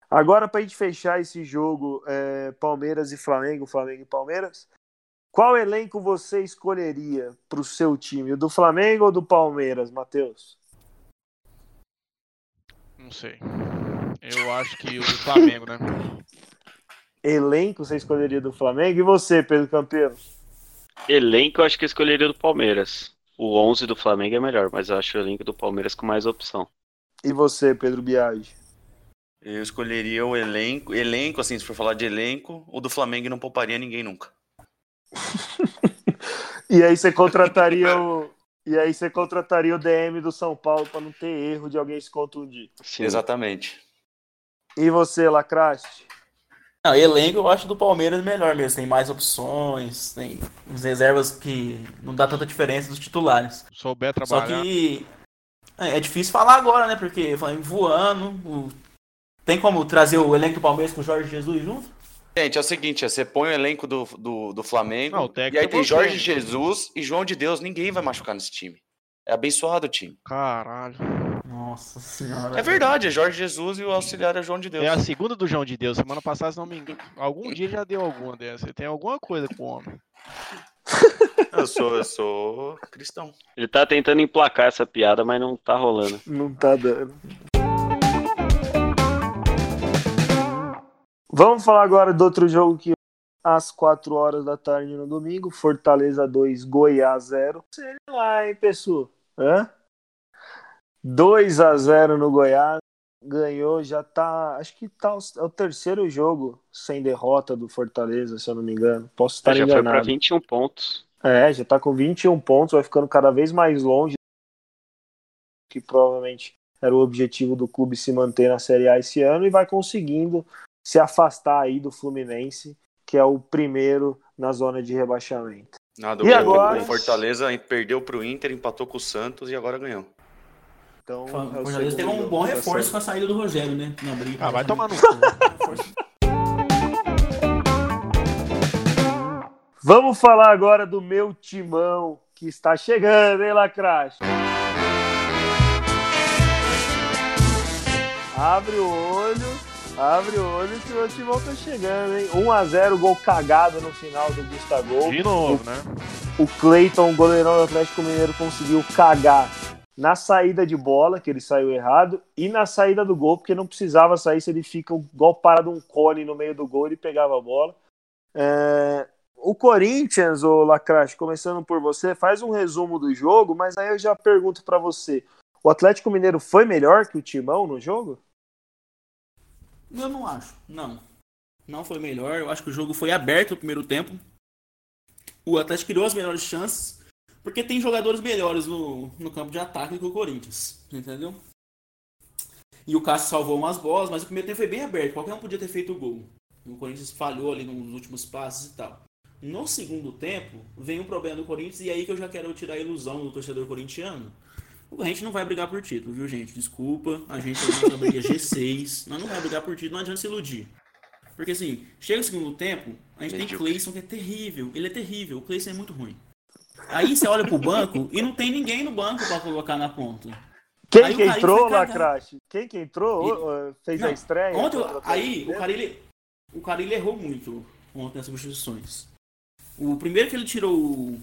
[SPEAKER 1] Agora, pra gente fechar esse jogo, é, Palmeiras e Flamengo, Flamengo e Palmeiras, qual elenco você escolheria pro seu time? O do Flamengo ou do Palmeiras, Matheus?
[SPEAKER 3] Não sei. Eu acho que o do Flamengo, né?
[SPEAKER 1] Elenco você escolheria do Flamengo? E você, Pedro Campelo?
[SPEAKER 2] Elenco, eu acho que eu escolheria do Palmeiras. O 11 do Flamengo é melhor, mas eu acho o elenco do Palmeiras com mais opção.
[SPEAKER 1] E você, Pedro Biagi?
[SPEAKER 5] Eu escolheria o elenco. Elenco, assim, se for falar de elenco, o do Flamengo não pouparia ninguém nunca.
[SPEAKER 1] E aí você contrataria o. E aí você contrataria o DM do São Paulo pra não ter erro de alguém se contundir.
[SPEAKER 2] Sim.
[SPEAKER 5] Exatamente.
[SPEAKER 1] E você, Lacraste?
[SPEAKER 4] Não, elenco eu acho do Palmeiras melhor mesmo. Tem mais opções, tem as reservas que não dá tanta diferença dos titulares.
[SPEAKER 3] Souber
[SPEAKER 4] Só
[SPEAKER 3] trabalhar.
[SPEAKER 4] que é, é difícil falar agora, né? Porque Flamengo voando. o- Tem como trazer o elenco do Palmeiras com o Jorge Jesus junto?
[SPEAKER 5] Gente, é o seguinte, você põe o elenco do, do, do Flamengo,
[SPEAKER 3] Não, o técnico
[SPEAKER 5] e aí
[SPEAKER 3] é
[SPEAKER 5] tem. Jorge Jesus e João de Deus, ninguém vai machucar nesse time. É abençoado o time.
[SPEAKER 3] Caralho.
[SPEAKER 4] Nossa senhora.
[SPEAKER 5] É verdade, é Jorge Jesus e o auxiliar é João de Deus.
[SPEAKER 3] É a segunda do João de Deus. Semana passada, se não me engano. Algum dia já deu alguma dessa. Tem alguma coisa com o homem.
[SPEAKER 5] Eu sou, eu sou cristão.
[SPEAKER 2] Ele tá tentando emplacar essa piada, mas não tá rolando.
[SPEAKER 1] Não tá dando. Vamos falar agora do outro jogo que às 4 horas da tarde no domingo, Fortaleza 2, Goiás 0. Sei lá, hein, pessoal? Hã? 2 a 0 no Goiás. Ganhou, já tá. Acho que tá o, é o terceiro jogo sem derrota do Fortaleza, se eu não me engano. Posso estar
[SPEAKER 2] já foi pra
[SPEAKER 1] enganado.
[SPEAKER 2] 21 pontos.
[SPEAKER 1] É, já tá com 21 pontos, vai ficando cada vez mais longe, que provavelmente era o objetivo do clube se manter na Série A esse ano, e vai conseguindo se afastar aí do Fluminense, que é o primeiro na zona de rebaixamento.
[SPEAKER 5] Nada,
[SPEAKER 1] E
[SPEAKER 5] o
[SPEAKER 1] agora?
[SPEAKER 5] o Fortaleza perdeu pro Inter, empatou com o Santos e agora ganhou.
[SPEAKER 1] Então,
[SPEAKER 4] O
[SPEAKER 1] é o
[SPEAKER 4] Fortaleza teve um bom reforço com a saída do Rogério, né? Na briga.
[SPEAKER 3] Ah, vai tomar no cu.
[SPEAKER 1] Vamos falar agora do meu timão que está chegando, hein, Lacrache? Abre o olho, abre o olho que o meu timão tá chegando, hein? 1x0, gol cagado no final do Gustavo.
[SPEAKER 3] De novo, né?
[SPEAKER 1] O Cleiton, goleirão do Atlético Mineiro, conseguiu cagar na saída de bola, que ele saiu errado, e na saída do gol, porque não precisava sair se ele fica igual parado um cone no meio do gol, ele pegava a bola. É, O Corinthians, ô Lacrache, começando por você, faz um resumo do jogo, mas aí eu já pergunto pra você: o Atlético Mineiro foi melhor que o Timão no jogo?
[SPEAKER 4] Eu não acho, não. Não foi melhor. Eu acho que o jogo foi aberto no primeiro tempo. O Atlético criou as melhores chances, porque tem jogadores melhores no, no campo de ataque que o Corinthians, entendeu? E o Cássio salvou umas bolas, mas o primeiro tempo foi bem aberto. Qualquer um podia ter feito o gol. O Corinthians falhou ali nos últimos passes e tal. No segundo tempo, vem o problema do Corinthians, e aí que eu já quero tirar a ilusão do torcedor corintiano. A gente não vai brigar por título, viu, gente? Desculpa, a gente não briga G6, nós não vai brigar por título, não adianta se iludir. Porque assim, chega o segundo tempo, a gente tem
[SPEAKER 5] Medíocre.
[SPEAKER 4] Cleison que é terrível, ele é terrível, o Cleison é muito ruim. Aí você olha pro banco e não tem ninguém no banco pra colocar na ponta.
[SPEAKER 1] Quem
[SPEAKER 4] Aí
[SPEAKER 1] que entrou. Lacrache? Quem que entrou? Ô, Fez a
[SPEAKER 4] Não,
[SPEAKER 1] estreia?
[SPEAKER 4] Ontem,
[SPEAKER 1] o
[SPEAKER 4] aí, o
[SPEAKER 1] Mineiro?
[SPEAKER 4] Carilli, o Carilli errou muito ontem nas substituições. O primeiro que ele tirou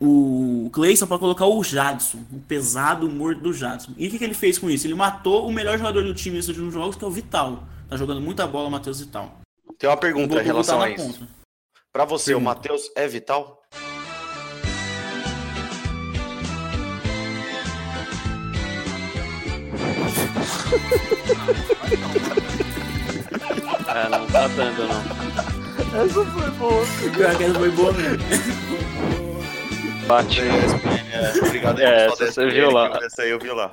[SPEAKER 4] o, Cleison pra colocar o Jadson, o pesado morto do Jadson. E o que, que ele fez com isso? Ele matou o melhor jogador do time nesses últimos jogos, que é o Vital. Tá jogando muita bola, o Matheus Vital.
[SPEAKER 5] Tem uma pergunta em relação a isso.
[SPEAKER 4] ponta.
[SPEAKER 5] Pra você, o. Matheus é vital?
[SPEAKER 2] É, não tá dando, não.
[SPEAKER 1] Essa foi boa.
[SPEAKER 4] Pior que essa foi boa mesmo.
[SPEAKER 2] Bate.
[SPEAKER 5] É, obrigado
[SPEAKER 2] É, essa você viu lá.
[SPEAKER 5] que Essa aí eu vi lá.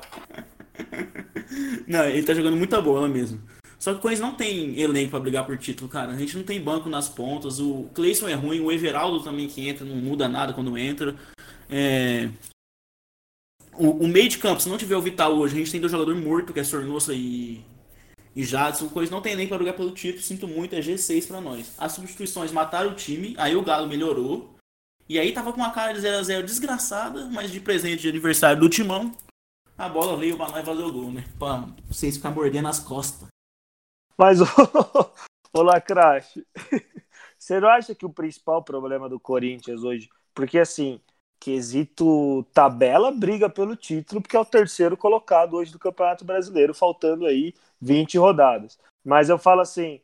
[SPEAKER 4] Não, ele tá jogando muita bola mesmo. Só que o Corinthians não tem elenco pra brigar por título, cara. A gente não tem banco nas pontas. O Cleison é ruim, o Everaldo também que entra, não muda nada quando entra. É... O, o meio de campo, se não tiver o Vital hoje, a gente tem dois jogadores mortos, que é Sornosa e, e Jadson. O Corinthians não tem elenco pra brigar pelo título, sinto muito, é G6 pra nós. As substituições mataram o time, aí o Galo melhorou. E aí tava com uma cara de 0x0 desgraçada, mas de presente de aniversário do Timão, a bola veio pra nós fazer o gol, né? Pra vocês ficarem mordendo as costas.
[SPEAKER 1] Mas, ô, ô Lacrache, você não acha que o principal problema do Corinthians hoje, porque assim, quesito tabela, briga pelo título, porque é o terceiro colocado hoje do Campeonato Brasileiro, faltando aí 20 rodadas. Mas eu falo assim,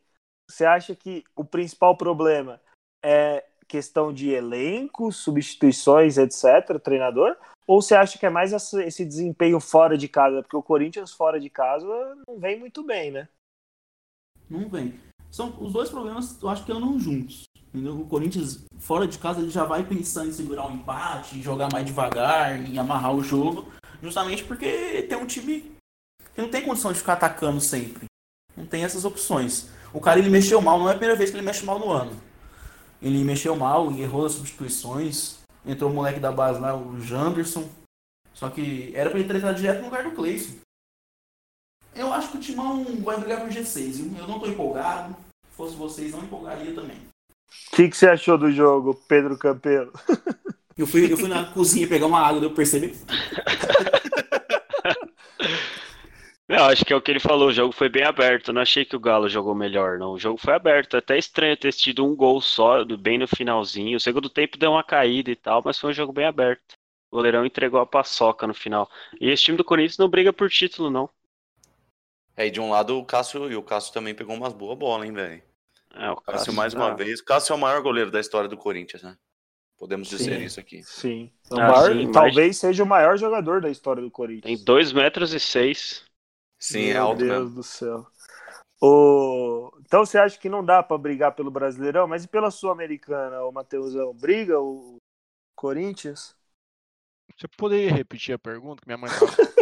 [SPEAKER 1] você acha que o principal problema é questão de elenco, substituições, etc., treinador? Ou você acha que é mais esse desempenho fora de casa? Porque o Corinthians fora de casa não vem muito bem, né?
[SPEAKER 4] Não vem. São, os dois problemas eu acho que andam juntos. Entendeu? O Corinthians, fora de casa, ele já vai pensando em segurar um empate, em jogar mais devagar, em amarrar o jogo. Justamente porque tem um time que não tem condição de ficar atacando sempre. Não tem essas opções. O cara ele mexeu mal, não é a primeira vez que ele mexe mal no ano. Ele mexeu mal, errou as substituições. Entrou o moleque da base lá, o Janderson. Só que era pra ele ter entrado direto no lugar do Cleison. Eu acho que o Timão vai brigar por G6, viu? Eu não tô empolgado. Se fosse vocês, não empolgaria também.
[SPEAKER 1] O que, que você achou do jogo, Pedro Campelo?
[SPEAKER 4] Eu fui, eu fui na cozinha pegar uma água, deu pra perceber.
[SPEAKER 2] Não, acho que é o que ele falou, o jogo foi bem aberto. Não achei que o Galo jogou melhor, não. O jogo foi aberto. É Até estranho ter tido um gol só, do- bem no finalzinho. O segundo tempo deu uma caída e tal, mas foi um jogo bem aberto. O goleirão entregou a paçoca no final. E esse time do Corinthians não briga por título, não.
[SPEAKER 5] É, e de um lado o Cássio, e o Cássio também pegou umas boas bolas, hein, velho.
[SPEAKER 2] É, o
[SPEAKER 5] Cássio,
[SPEAKER 2] Cássio-
[SPEAKER 5] mais uma
[SPEAKER 2] ah,
[SPEAKER 5] vez. Cássio é o maior goleiro da história do Corinthians, né? Podemos dizer
[SPEAKER 1] Sim.
[SPEAKER 5] isso aqui.
[SPEAKER 1] Sim. O
[SPEAKER 2] Ah,
[SPEAKER 1] maior-
[SPEAKER 2] sim, mas-
[SPEAKER 1] talvez seja o maior jogador da história do
[SPEAKER 2] Tem
[SPEAKER 1] Corinthians.
[SPEAKER 2] 2 metros e 6.
[SPEAKER 5] Sim, é
[SPEAKER 1] Meu
[SPEAKER 5] alto
[SPEAKER 1] Deus
[SPEAKER 5] mesmo.
[SPEAKER 1] do céu. O... Então você acha que não dá pra brigar pelo Brasileirão, mas e pela Sul-Americana, o Matheusão? Briga o Corinthians?
[SPEAKER 3] Você poderia repetir a pergunta que minha mãe.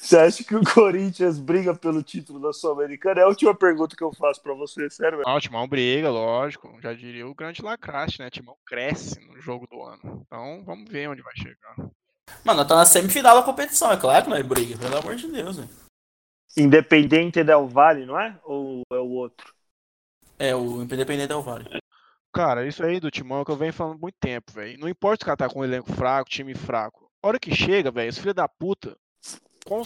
[SPEAKER 1] Você acha que o Corinthians briga pelo título da Sul-Americana? É a última pergunta que eu faço pra você, sério.
[SPEAKER 3] Ah, o Timão briga, lógico. Já diria o grande lacraste, né? O Timão cresce no jogo do ano. Então, vamos ver onde vai chegar.
[SPEAKER 4] Mano, tá na semifinal da competição, é claro que nós briga, pelo amor de Deus, velho.
[SPEAKER 1] Independente Del Vale, não é? Ou é o outro?
[SPEAKER 4] É, o Independente Del Vale.
[SPEAKER 3] Cara, isso aí do Timão é o que eu venho falando há muito tempo, velho. Não importa se o cara tá com um elenco fraco, time fraco. A hora que chega, velho, os filhos da puta.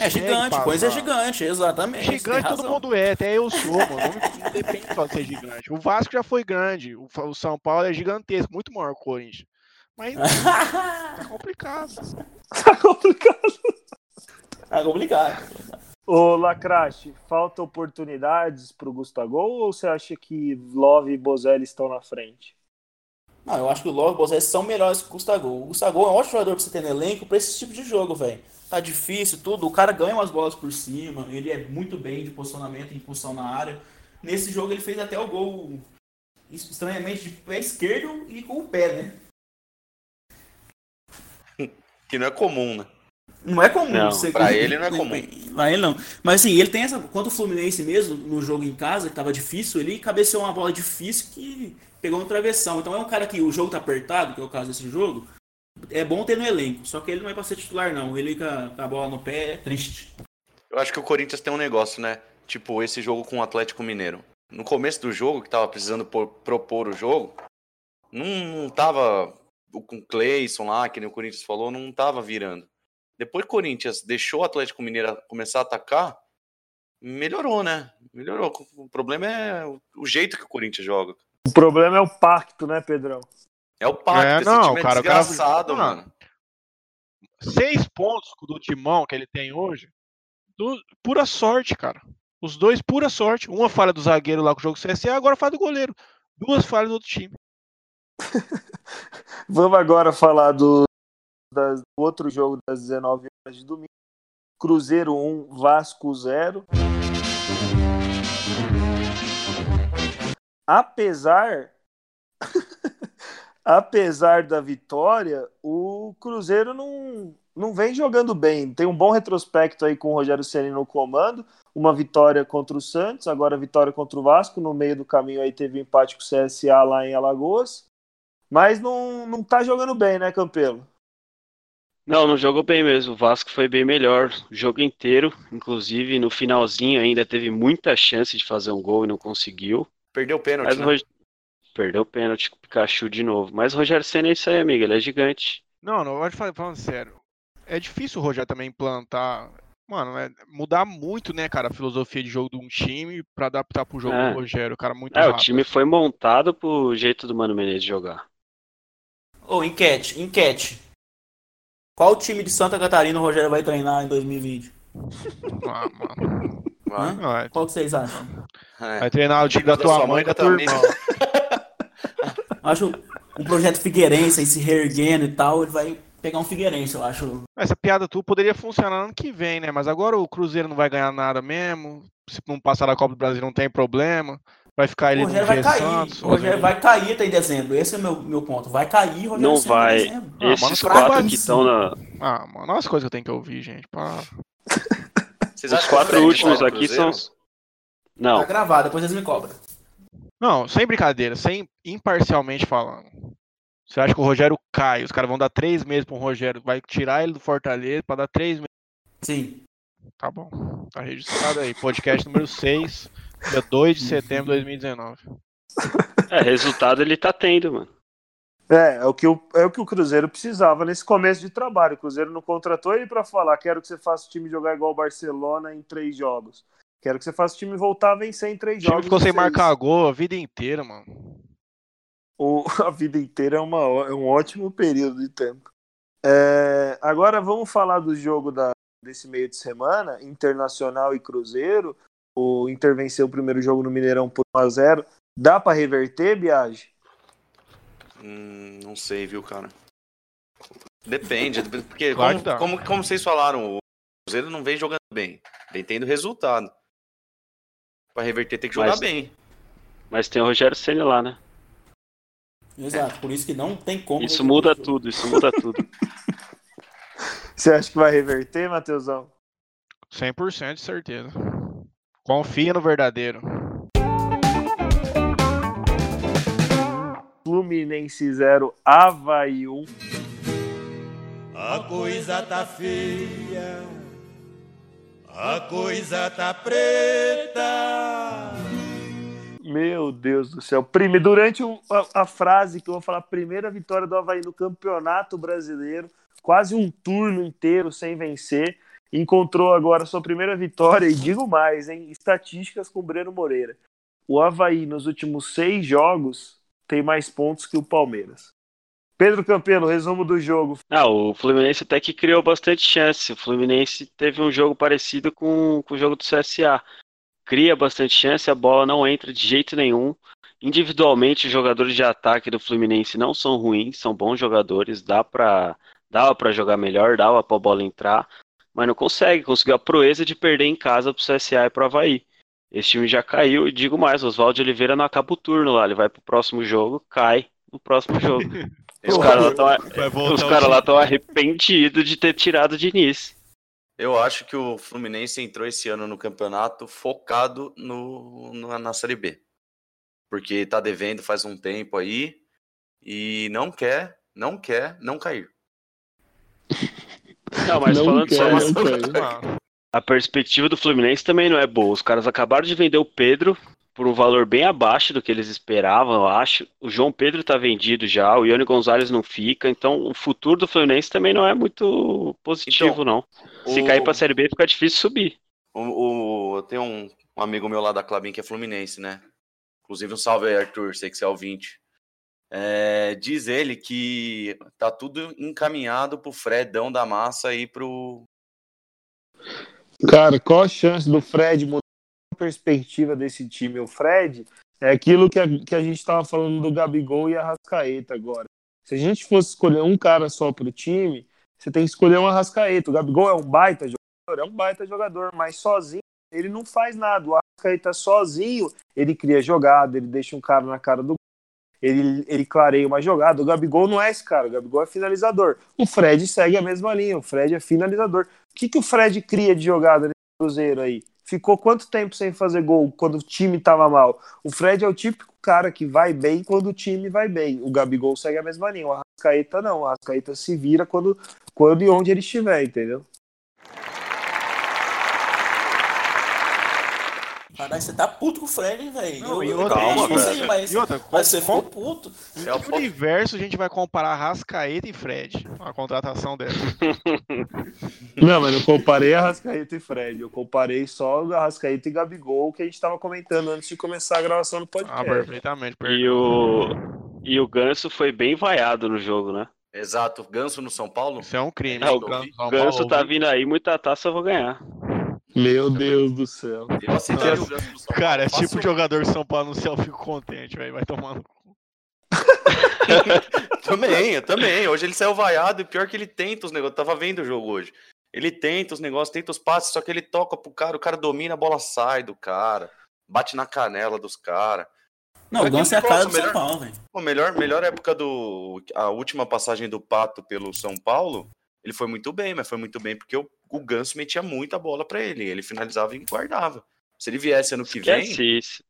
[SPEAKER 4] É gigante,
[SPEAKER 3] passar.
[SPEAKER 4] coisa é gigante, exatamente.
[SPEAKER 3] Gigante todo mundo é, até eu sou, mano. Não, não depende só de ser gigante. O Vasco já foi grande, o, o São Paulo é gigantesco, muito maior que o Corinthians. Mas tá complicado.
[SPEAKER 1] Tá complicado.
[SPEAKER 4] Tá complicado.
[SPEAKER 1] Ô, Lacrache, falta oportunidades pro Gustavo ou você acha que Love e Bozelli estão na frente?
[SPEAKER 4] Não, eu acho que o Love e o Bozelli são melhores que o Gustavo. O Gustavo é um ótimo jogador pra você ter no elenco pra esse tipo de jogo, velho. Tá difícil, tudo. O cara ganha umas bolas por cima, ele é muito bem de posicionamento e impulsão na área. Nesse jogo ele fez até o gol estranhamente de pé esquerdo e com o pé, né?
[SPEAKER 5] Que não é comum, né?
[SPEAKER 4] Não é comum.
[SPEAKER 5] Não,
[SPEAKER 4] você...
[SPEAKER 5] pra ele não é comum.
[SPEAKER 4] Pra ele não. Mas assim, ele tem essa. Quanto o Fluminense mesmo, no jogo em casa, que tava difícil, ele cabeceou uma bola difícil que pegou no travessão. Então é um cara que o jogo tá apertado, que é o caso desse jogo. É bom ter no elenco. Só que ele não é pra ser titular, não. Ele com a, bola no pé é triste.
[SPEAKER 5] Eu acho que o Corinthians tem um negócio, né? Tipo, esse jogo com o Atlético Mineiro. No começo do jogo, que tava precisando por, propor o jogo, não, não tava com o Cleison lá, que nem o Corinthians falou, não tava virando. Depois que o Corinthians deixou o Atlético Mineiro começar a atacar, melhorou, né? Melhorou. O problema é o jeito que o Corinthians joga.
[SPEAKER 1] O problema é o pacto, né, Pedrão?
[SPEAKER 5] É o pacto,
[SPEAKER 3] É,
[SPEAKER 5] esse
[SPEAKER 3] não,
[SPEAKER 5] time é
[SPEAKER 3] cara, o cara-
[SPEAKER 5] desgraçado,
[SPEAKER 3] Mano,
[SPEAKER 5] mano.
[SPEAKER 3] Seis pontos do Timão que ele tem hoje, do- pura sorte, cara. Os dois, pura sorte. Uma falha do zagueiro lá com o jogo CSA, agora falha do goleiro. Duas falhas do outro time.
[SPEAKER 1] Vamos agora falar do, do outro jogo das 19 horas de domingo. Cruzeiro 1, Vasco 0. Apesar apesar da vitória, o Cruzeiro não, não vem jogando bem. Tem um bom retrospecto aí com o Rogério Ceni no comando. Uma vitória contra o Santos, agora vitória contra o Vasco. No meio do caminho aí teve um empate com o CSA lá em Alagoas. Mas não, não tá jogando bem, né, Campelo?
[SPEAKER 2] Não, não jogou bem mesmo. O Vasco foi bem melhor o jogo inteiro. Inclusive, no finalzinho ainda teve muita chance de fazer um gol e não conseguiu.
[SPEAKER 5] Perdeu o pênalti,
[SPEAKER 2] Mas o
[SPEAKER 5] né?
[SPEAKER 2] Rog- Perdeu o pênalti com o Pikachu de novo. Mas o Rogério Senna é isso aí, amigo. Ele é gigante.
[SPEAKER 3] Não, não, pode falar falando sério. É difícil o Rogério também implantar. Mano, é mudar muito, né, cara, a filosofia de jogo de um time pra adaptar pro jogo
[SPEAKER 2] É.
[SPEAKER 3] do Rogério. O cara muito
[SPEAKER 2] É, o
[SPEAKER 3] rápido.
[SPEAKER 2] time foi montado pro jeito do Mano Menezes jogar.
[SPEAKER 4] Ô, enquete, enquete. Qual time de Santa Catarina o Rogério vai treinar em 2020?
[SPEAKER 3] Ah, mano.
[SPEAKER 5] Vai.
[SPEAKER 3] É-
[SPEAKER 4] Qual que vocês acham?
[SPEAKER 5] É.
[SPEAKER 3] Vai treinar o time da tua mãe e da tua irmã.
[SPEAKER 4] Acho um projeto Figueirense aí se reerguendo e tal, ele vai pegar um Figueirense, eu acho.
[SPEAKER 3] Essa piada tu poderia funcionar ano que vem, né? Mas agora o Cruzeiro não vai ganhar nada mesmo. Se não passar da Copa do Brasil não tem problema. Vai ficar
[SPEAKER 4] O
[SPEAKER 3] ele no
[SPEAKER 4] Rogério vai
[SPEAKER 3] G
[SPEAKER 4] cair.
[SPEAKER 3] Santos.
[SPEAKER 4] O Rogério vai cair até em dezembro. Esse é o meu, meu ponto. Vai cair, Rogério
[SPEAKER 2] Não
[SPEAKER 4] em
[SPEAKER 2] vai.
[SPEAKER 4] dezembro.
[SPEAKER 3] Ah,
[SPEAKER 2] Esses
[SPEAKER 3] mano,
[SPEAKER 2] quatro que estão na.
[SPEAKER 3] Ah, mano, olha as coisas que eu tenho que ouvir, gente.
[SPEAKER 5] Vocês
[SPEAKER 2] Os
[SPEAKER 5] o
[SPEAKER 2] quatro últimos aqui são. Não,
[SPEAKER 4] Tá gravado, depois eles me cobram.
[SPEAKER 3] Não, sem brincadeira, sem imparcialmente falando. Você acha que o Rogério cai? Os caras vão dar três meses pro Rogério, vai tirar ele do Fortaleza pra dar três meses.
[SPEAKER 4] Sim.
[SPEAKER 3] Tá bom, tá registrado aí. Podcast número 6, dia 2 de setembro de 2019.
[SPEAKER 2] é, resultado ele tá tendo, mano.
[SPEAKER 1] É, é o, que o, é o que o Cruzeiro precisava nesse começo de trabalho. O Cruzeiro não contratou ele para falar: quero que você faça o time jogar igual o Barcelona em três jogos. Quero que você faça o time voltar a vencer em três
[SPEAKER 3] O time
[SPEAKER 1] jogos.
[SPEAKER 3] ficou
[SPEAKER 1] em
[SPEAKER 3] sem
[SPEAKER 1] seis.
[SPEAKER 3] marcar gol a vida inteira, mano.
[SPEAKER 1] O- a vida inteira é, uma, é um ótimo período de tempo. É, agora vamos falar do jogo da, desse meio de semana, Internacional e Cruzeiro. O Inter venceu o primeiro jogo no Mineirão por 1x0. Dá para reverter, Biage?
[SPEAKER 5] Hum, não sei, viu, cara? Depende, porque
[SPEAKER 3] Claro
[SPEAKER 5] como, como, como vocês falaram, o Cruzeiro não vem jogando bem, vem tendo resultado. Pra reverter tem que jogar
[SPEAKER 2] Mas-
[SPEAKER 5] bem.
[SPEAKER 2] Mas tem o Rogério Senna lá, né?
[SPEAKER 4] Exato, por isso que não tem como.
[SPEAKER 2] Isso muda tudo, isso muda tudo.
[SPEAKER 1] Você acha que vai reverter, Matheusão?
[SPEAKER 3] 100% de certeza. Confia no verdadeiro.
[SPEAKER 1] Fluminense 0, Havaí 1.
[SPEAKER 11] A coisa tá feia, a coisa tá preta.
[SPEAKER 1] Meu Deus do céu. Prime, durante um, a, a, frase que eu vou falar, primeira vitória do Havaí no Campeonato Brasileiro, quase um turno inteiro sem vencer, encontrou agora sua primeira vitória, e digo mais, hein? Estatísticas com Breno Moreira. O Havaí, nos últimos seis jogos, tem mais pontos que o Palmeiras. Pedro Campelo, resumo do jogo.
[SPEAKER 2] Ah, o Fluminense até que criou bastante chance. O Fluminense teve um jogo parecido com, com o jogo do CSA cria bastante chance, a bola não entra de jeito nenhum. Individualmente, os jogadores de ataque do Fluminense não são ruins, são bons jogadores, dá para dava para jogar melhor, dava para a bola entrar, mas não consegue, conseguiu a proeza de perder em casa para o CSA e para o Havaí. Esse time já caiu e digo mais, Oswaldo Oliveira não acaba o turno lá, ele vai pro próximo jogo, cai no próximo jogo. os caras lá estão arrependidos de ter tirado o Diniz.
[SPEAKER 5] Eu acho que o Fluminense entrou esse ano no campeonato focado no, no, na Série B. Porque tá devendo faz um tempo aí e não quer, não quer não cair.
[SPEAKER 2] Não, mas não falando quer, só uma... A perspectiva do Fluminense também não é boa. Os caras acabaram de vender o Pedro, por um valor bem abaixo do que eles esperavam, eu acho. O João Pedro está vendido já, o Ione Gonzalez não fica, então o futuro do Fluminense também não é muito positivo, então, não. Se o... cair para a Série B, fica difícil subir.
[SPEAKER 5] O, o, eu tenho um, um, amigo meu lá da Clabin que é Fluminense, né? Inclusive um salve aí, Arthur, sei que você é ouvinte. É, diz ele que tá tudo encaminhado pro Fredão da massa e pro.
[SPEAKER 1] Cara, qual a chance do Fred mudar perspectiva desse time, o Fred, é aquilo que a, que a gente estava falando do Gabigol e a Rascaeta agora. Se a gente fosse escolher um cara só para o time, você tem que escolher um Arrascaeta. O Gabigol é um baita jogador, é um baita jogador, mas sozinho ele não faz nada. O Arrascaeta sozinho, ele cria jogada, ele deixa um cara na cara do ele, ele clareia uma jogada. O Gabigol não é esse cara, o Gabigol é finalizador. O Fred segue a mesma linha, o Fred é finalizador. O que, que o Fred cria de jogada nesse Cruzeiro aí? ficou quanto tempo sem fazer gol quando o time estava mal? O Fred é o típico cara que vai bem quando o time vai bem. O Gabigol segue a mesma linha. O Arrascaeta não. O Arrascaeta se vira quando, quando e onde ele estiver, entendeu?
[SPEAKER 4] Caralho, você tá puto com o Fred, velho.
[SPEAKER 3] Não, eu, e outra, calma, velho. Mas, e outra, mas você ficou puto. Em é que universo a gente vai comparar Rascaeta e Fred? A contratação dela.
[SPEAKER 1] não, mas eu comparei a Rascaeta e Fred. Eu comparei só a Rascaeta e Gabigol, que a gente tava comentando antes de começar a gravação do podcast. Ah,
[SPEAKER 3] perfeitamente. perfeitamente.
[SPEAKER 2] E o, e o Ganso foi bem vaiado no jogo, né?
[SPEAKER 5] Exato. Ganso no São Paulo?
[SPEAKER 3] Isso é um crime.
[SPEAKER 2] É, o Ganso, Ganso tá vindo aí, muita taça eu vou ganhar.
[SPEAKER 1] Meu Deus do céu.
[SPEAKER 3] Eu Cara, esse tipo de jogador de São Paulo no céu, eu fico contente, velho. Vai tomando.
[SPEAKER 5] também, eu também. Hoje ele saiu vaiado e pior que ele tenta os negócios. Eu tava vendo o jogo hoje. Ele tenta os negócios, tenta os passes, só que ele toca pro cara, o cara domina, a bola sai do cara, bate na canela dos caras.
[SPEAKER 4] Não, o Ganso é a cara do melhor, São Paulo, velho.
[SPEAKER 5] Melhor, melhor época do. A última passagem do Pato pelo São Paulo, ele foi muito bem, mas foi muito bem porque o o Ganso metia muita bola para ele. Ele finalizava e guardava. Se ele viesse ano que Esquece
[SPEAKER 2] vem. Isso.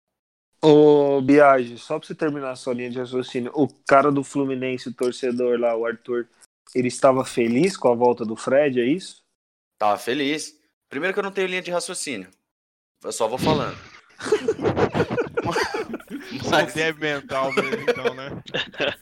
[SPEAKER 1] Ô, Biagi, só pra você terminar a sua linha de raciocínio, o cara do Fluminense, o torcedor lá, o Arthur, ele estava feliz com a volta do Fred, é isso?
[SPEAKER 5] Tava feliz. Primeiro que eu não tenho linha de raciocínio. Eu só vou falando.
[SPEAKER 3] Mas... é mental mesmo, então, né?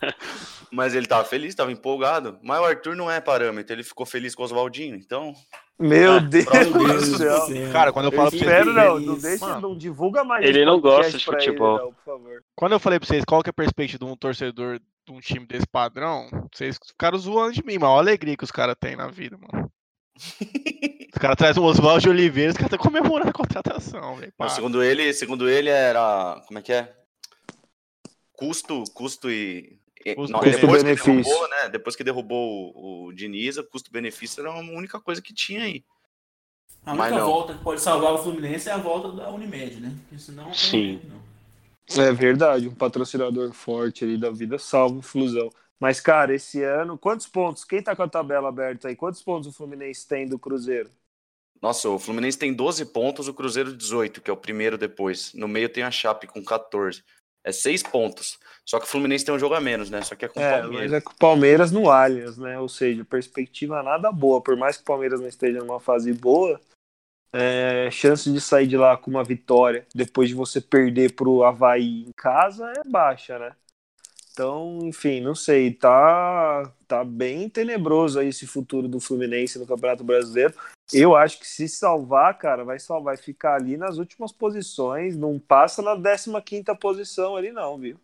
[SPEAKER 5] Mas ele tava feliz, tava empolgado. Mas o Arthur não é parâmetro, ele ficou feliz com o Oswaldinho, então.
[SPEAKER 1] Meu ah, Deus, Deus do céu.
[SPEAKER 3] Cara, quando eu falo pra
[SPEAKER 1] vocês. não, não, deixa, não divulga mais.
[SPEAKER 2] Ele não gosta de futebol. Ele, não,
[SPEAKER 3] quando eu falei pra vocês qual que é a perspectiva de um torcedor de um time desse padrão, vocês ficaram zoando de mim, mas olha a alegria que os caras têm na vida, mano. os caras trazem um Oswaldo de Oliveira, os caras estão comemorando a contratação, velho.
[SPEAKER 5] Segundo ele, segundo ele, era. Como é que é? Custo, custo e
[SPEAKER 1] Custo depois benefício.
[SPEAKER 5] Que derrubou, né, depois que derrubou o, o Diniz, o custo-benefício era a única coisa que tinha aí.
[SPEAKER 4] A única volta que pode salvar o Fluminense é a volta da Unimed, né? Porque senão.
[SPEAKER 2] Sim.
[SPEAKER 4] Não.
[SPEAKER 1] É verdade, um patrocinador forte ali da vida salva o Flusão. Mas, cara, esse ano, quantos pontos? Quem tá com a tabela aberta aí? Quantos pontos o Fluminense tem do Cruzeiro?
[SPEAKER 5] Nossa, o Fluminense tem 12 pontos, o Cruzeiro 18, que é o primeiro depois. No meio tem a Chape com 14. É seis pontos. Só que o Fluminense tem um jogo a menos, né? Só que é com o
[SPEAKER 1] É,
[SPEAKER 5] Palmeiras.
[SPEAKER 1] mas é com o Palmeiras no Allianz, né? Ou seja, perspectiva nada boa. Por mais que o Palmeiras não esteja numa fase boa, é, chance de sair de lá com uma vitória depois de você perder pro Havaí em casa é baixa, né? Então, enfim, não sei. Tá, tá bem tenebroso aí esse futuro do Fluminense no Campeonato Brasileiro. Eu acho que se salvar, cara, vai salvar, vai ficar ali nas últimas posições. Não passa na 15ª posição ali, não, viu?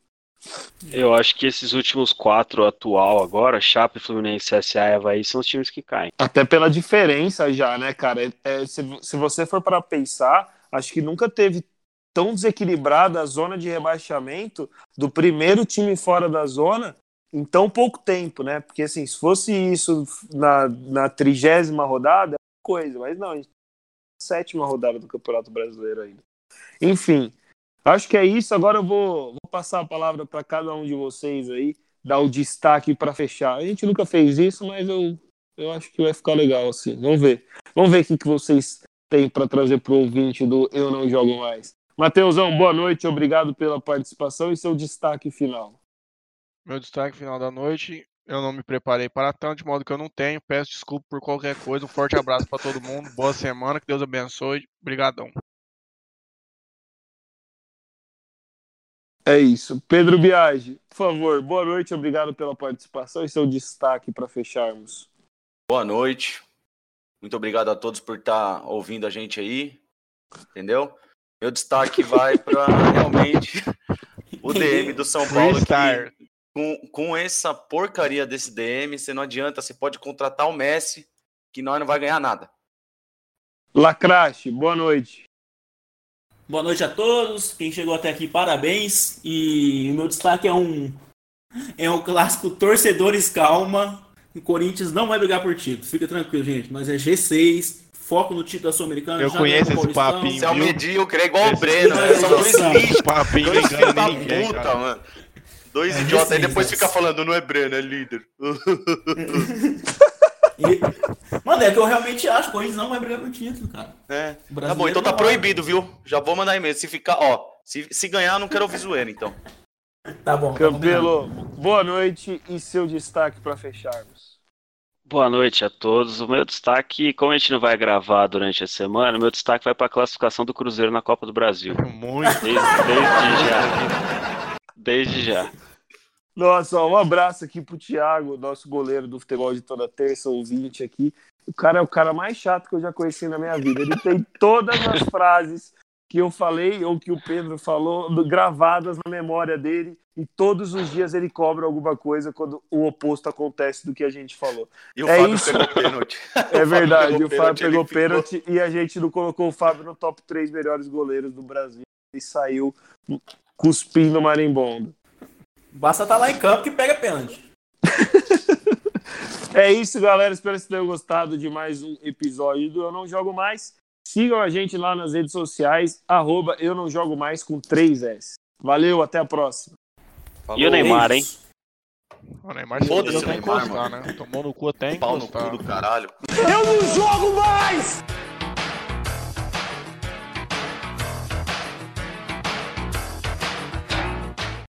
[SPEAKER 2] Eu acho que esses últimos quatro atual agora, Chape, Fluminense, CSA e Havaí, são os times que caem.
[SPEAKER 1] Até pela diferença já, né, cara? É- é, se, se você for para pensar, acho que nunca teve tão desequilibrada a zona de rebaixamento do primeiro time fora da zona em tão pouco tempo, né? Porque assim, se fosse isso na, na trigésima rodada, coisa, mas não, a gente tá sétima rodada do Campeonato Brasileiro ainda. Enfim, acho que é isso. Agora eu vou, vou passar a palavra para cada um de vocês aí, dar o destaque para fechar. A gente nunca fez isso, mas eu, eu acho que vai ficar legal assim. Vamos ver. Vamos ver o que, que vocês têm para trazer pro ouvinte do Eu Não Jogo Mais. Mateusão, boa noite, obrigado pela participação e seu destaque final.
[SPEAKER 3] Meu destaque final da noite, eu não me preparei para tanto, de modo que eu não tenho. Peço desculpa por qualquer coisa. Um forte abraço para todo mundo. Boa semana, que Deus abençoe. Obrigadão.
[SPEAKER 1] É isso. Pedro Biagi, por favor, boa noite, obrigado pela participação e seu destaque para fecharmos.
[SPEAKER 5] Boa noite. Muito obrigado a todos por estar ouvindo a gente aí. Entendeu? Meu destaque vai para realmente o DM do São Paulo. Que, com, com essa porcaria desse DM, você não adianta, você pode contratar o Messi, que nós não vai ganhar nada.
[SPEAKER 1] Lacrache, boa noite.
[SPEAKER 4] Boa noite a todos. Quem chegou até aqui, parabéns. E o meu destaque é um é um clássico torcedores calma. O Corinthians não vai brigar por título. Fica tranquilo, gente. Nós é G6, foco no título da Sul-Americana.
[SPEAKER 3] Eu conheço
[SPEAKER 4] o
[SPEAKER 3] esse
[SPEAKER 4] Paulistão.
[SPEAKER 3] papinho,
[SPEAKER 5] Você é um
[SPEAKER 3] viu?
[SPEAKER 5] medíocre, é igual o Breno. Dois
[SPEAKER 4] esse-
[SPEAKER 5] lixos,
[SPEAKER 3] Papinho
[SPEAKER 5] da
[SPEAKER 3] ninguém,
[SPEAKER 5] puta,
[SPEAKER 3] cara.
[SPEAKER 5] mano. Dois
[SPEAKER 4] É
[SPEAKER 5] idiotas, aí
[SPEAKER 4] G6,
[SPEAKER 5] depois fica falando, não é Breno, é líder.
[SPEAKER 4] E- Mano, é que eu realmente acho que o Corinthians não vai brigar por título, cara.
[SPEAKER 5] É.
[SPEAKER 4] O
[SPEAKER 5] Tá bom, então tá
[SPEAKER 4] vai.
[SPEAKER 5] proibido, viu? Já vou mandar e-mail. Se ficar, ó, se, se ganhar, eu não quero ouvir zoeira, então.
[SPEAKER 4] Tá bom. tá
[SPEAKER 1] Campelo, boa noite e seu destaque para fecharmos.
[SPEAKER 2] Boa noite a todos. O meu destaque, como a gente não vai gravar durante a semana, meu destaque vai para a classificação do Cruzeiro na Copa do Brasil.
[SPEAKER 3] Muito.
[SPEAKER 2] Desde, desde já. Desde já.
[SPEAKER 1] Nossa, ó, um abraço aqui pro Thiago, nosso goleiro do futebol de toda terça, ouvinte aqui. O cara é o cara mais chato que eu já conheci na minha vida. Ele tem todas as frases que eu falei ou que o Pedro falou gravadas na memória dele e todos os dias ele cobra alguma coisa quando o oposto acontece do que a gente falou.
[SPEAKER 5] E o
[SPEAKER 1] É
[SPEAKER 5] Fábio
[SPEAKER 1] isso.
[SPEAKER 5] pegou pênalti.
[SPEAKER 1] É verdade, o Fábio pegou pênalti e a gente não colocou o Fábio no top 3 melhores goleiros do Brasil e saiu cuspindo marimbondo.
[SPEAKER 4] Basta estar lá em campo que pega pênalti.
[SPEAKER 1] É isso, galera. Espero que vocês tenham gostado de mais um episódio do Eu Não Jogo Mais. Sigam a gente lá nas redes sociais, arroba Eu Não Jogo Mais com 3S. Valeu, até a próxima.
[SPEAKER 2] E o Neymar, hein?
[SPEAKER 4] Isso.
[SPEAKER 3] O Neymar
[SPEAKER 5] Foda-se Neymar,
[SPEAKER 3] encostar, né? Tomou no cu até
[SPEAKER 5] Pau no cu do caralho.
[SPEAKER 1] Eu não jogo mais!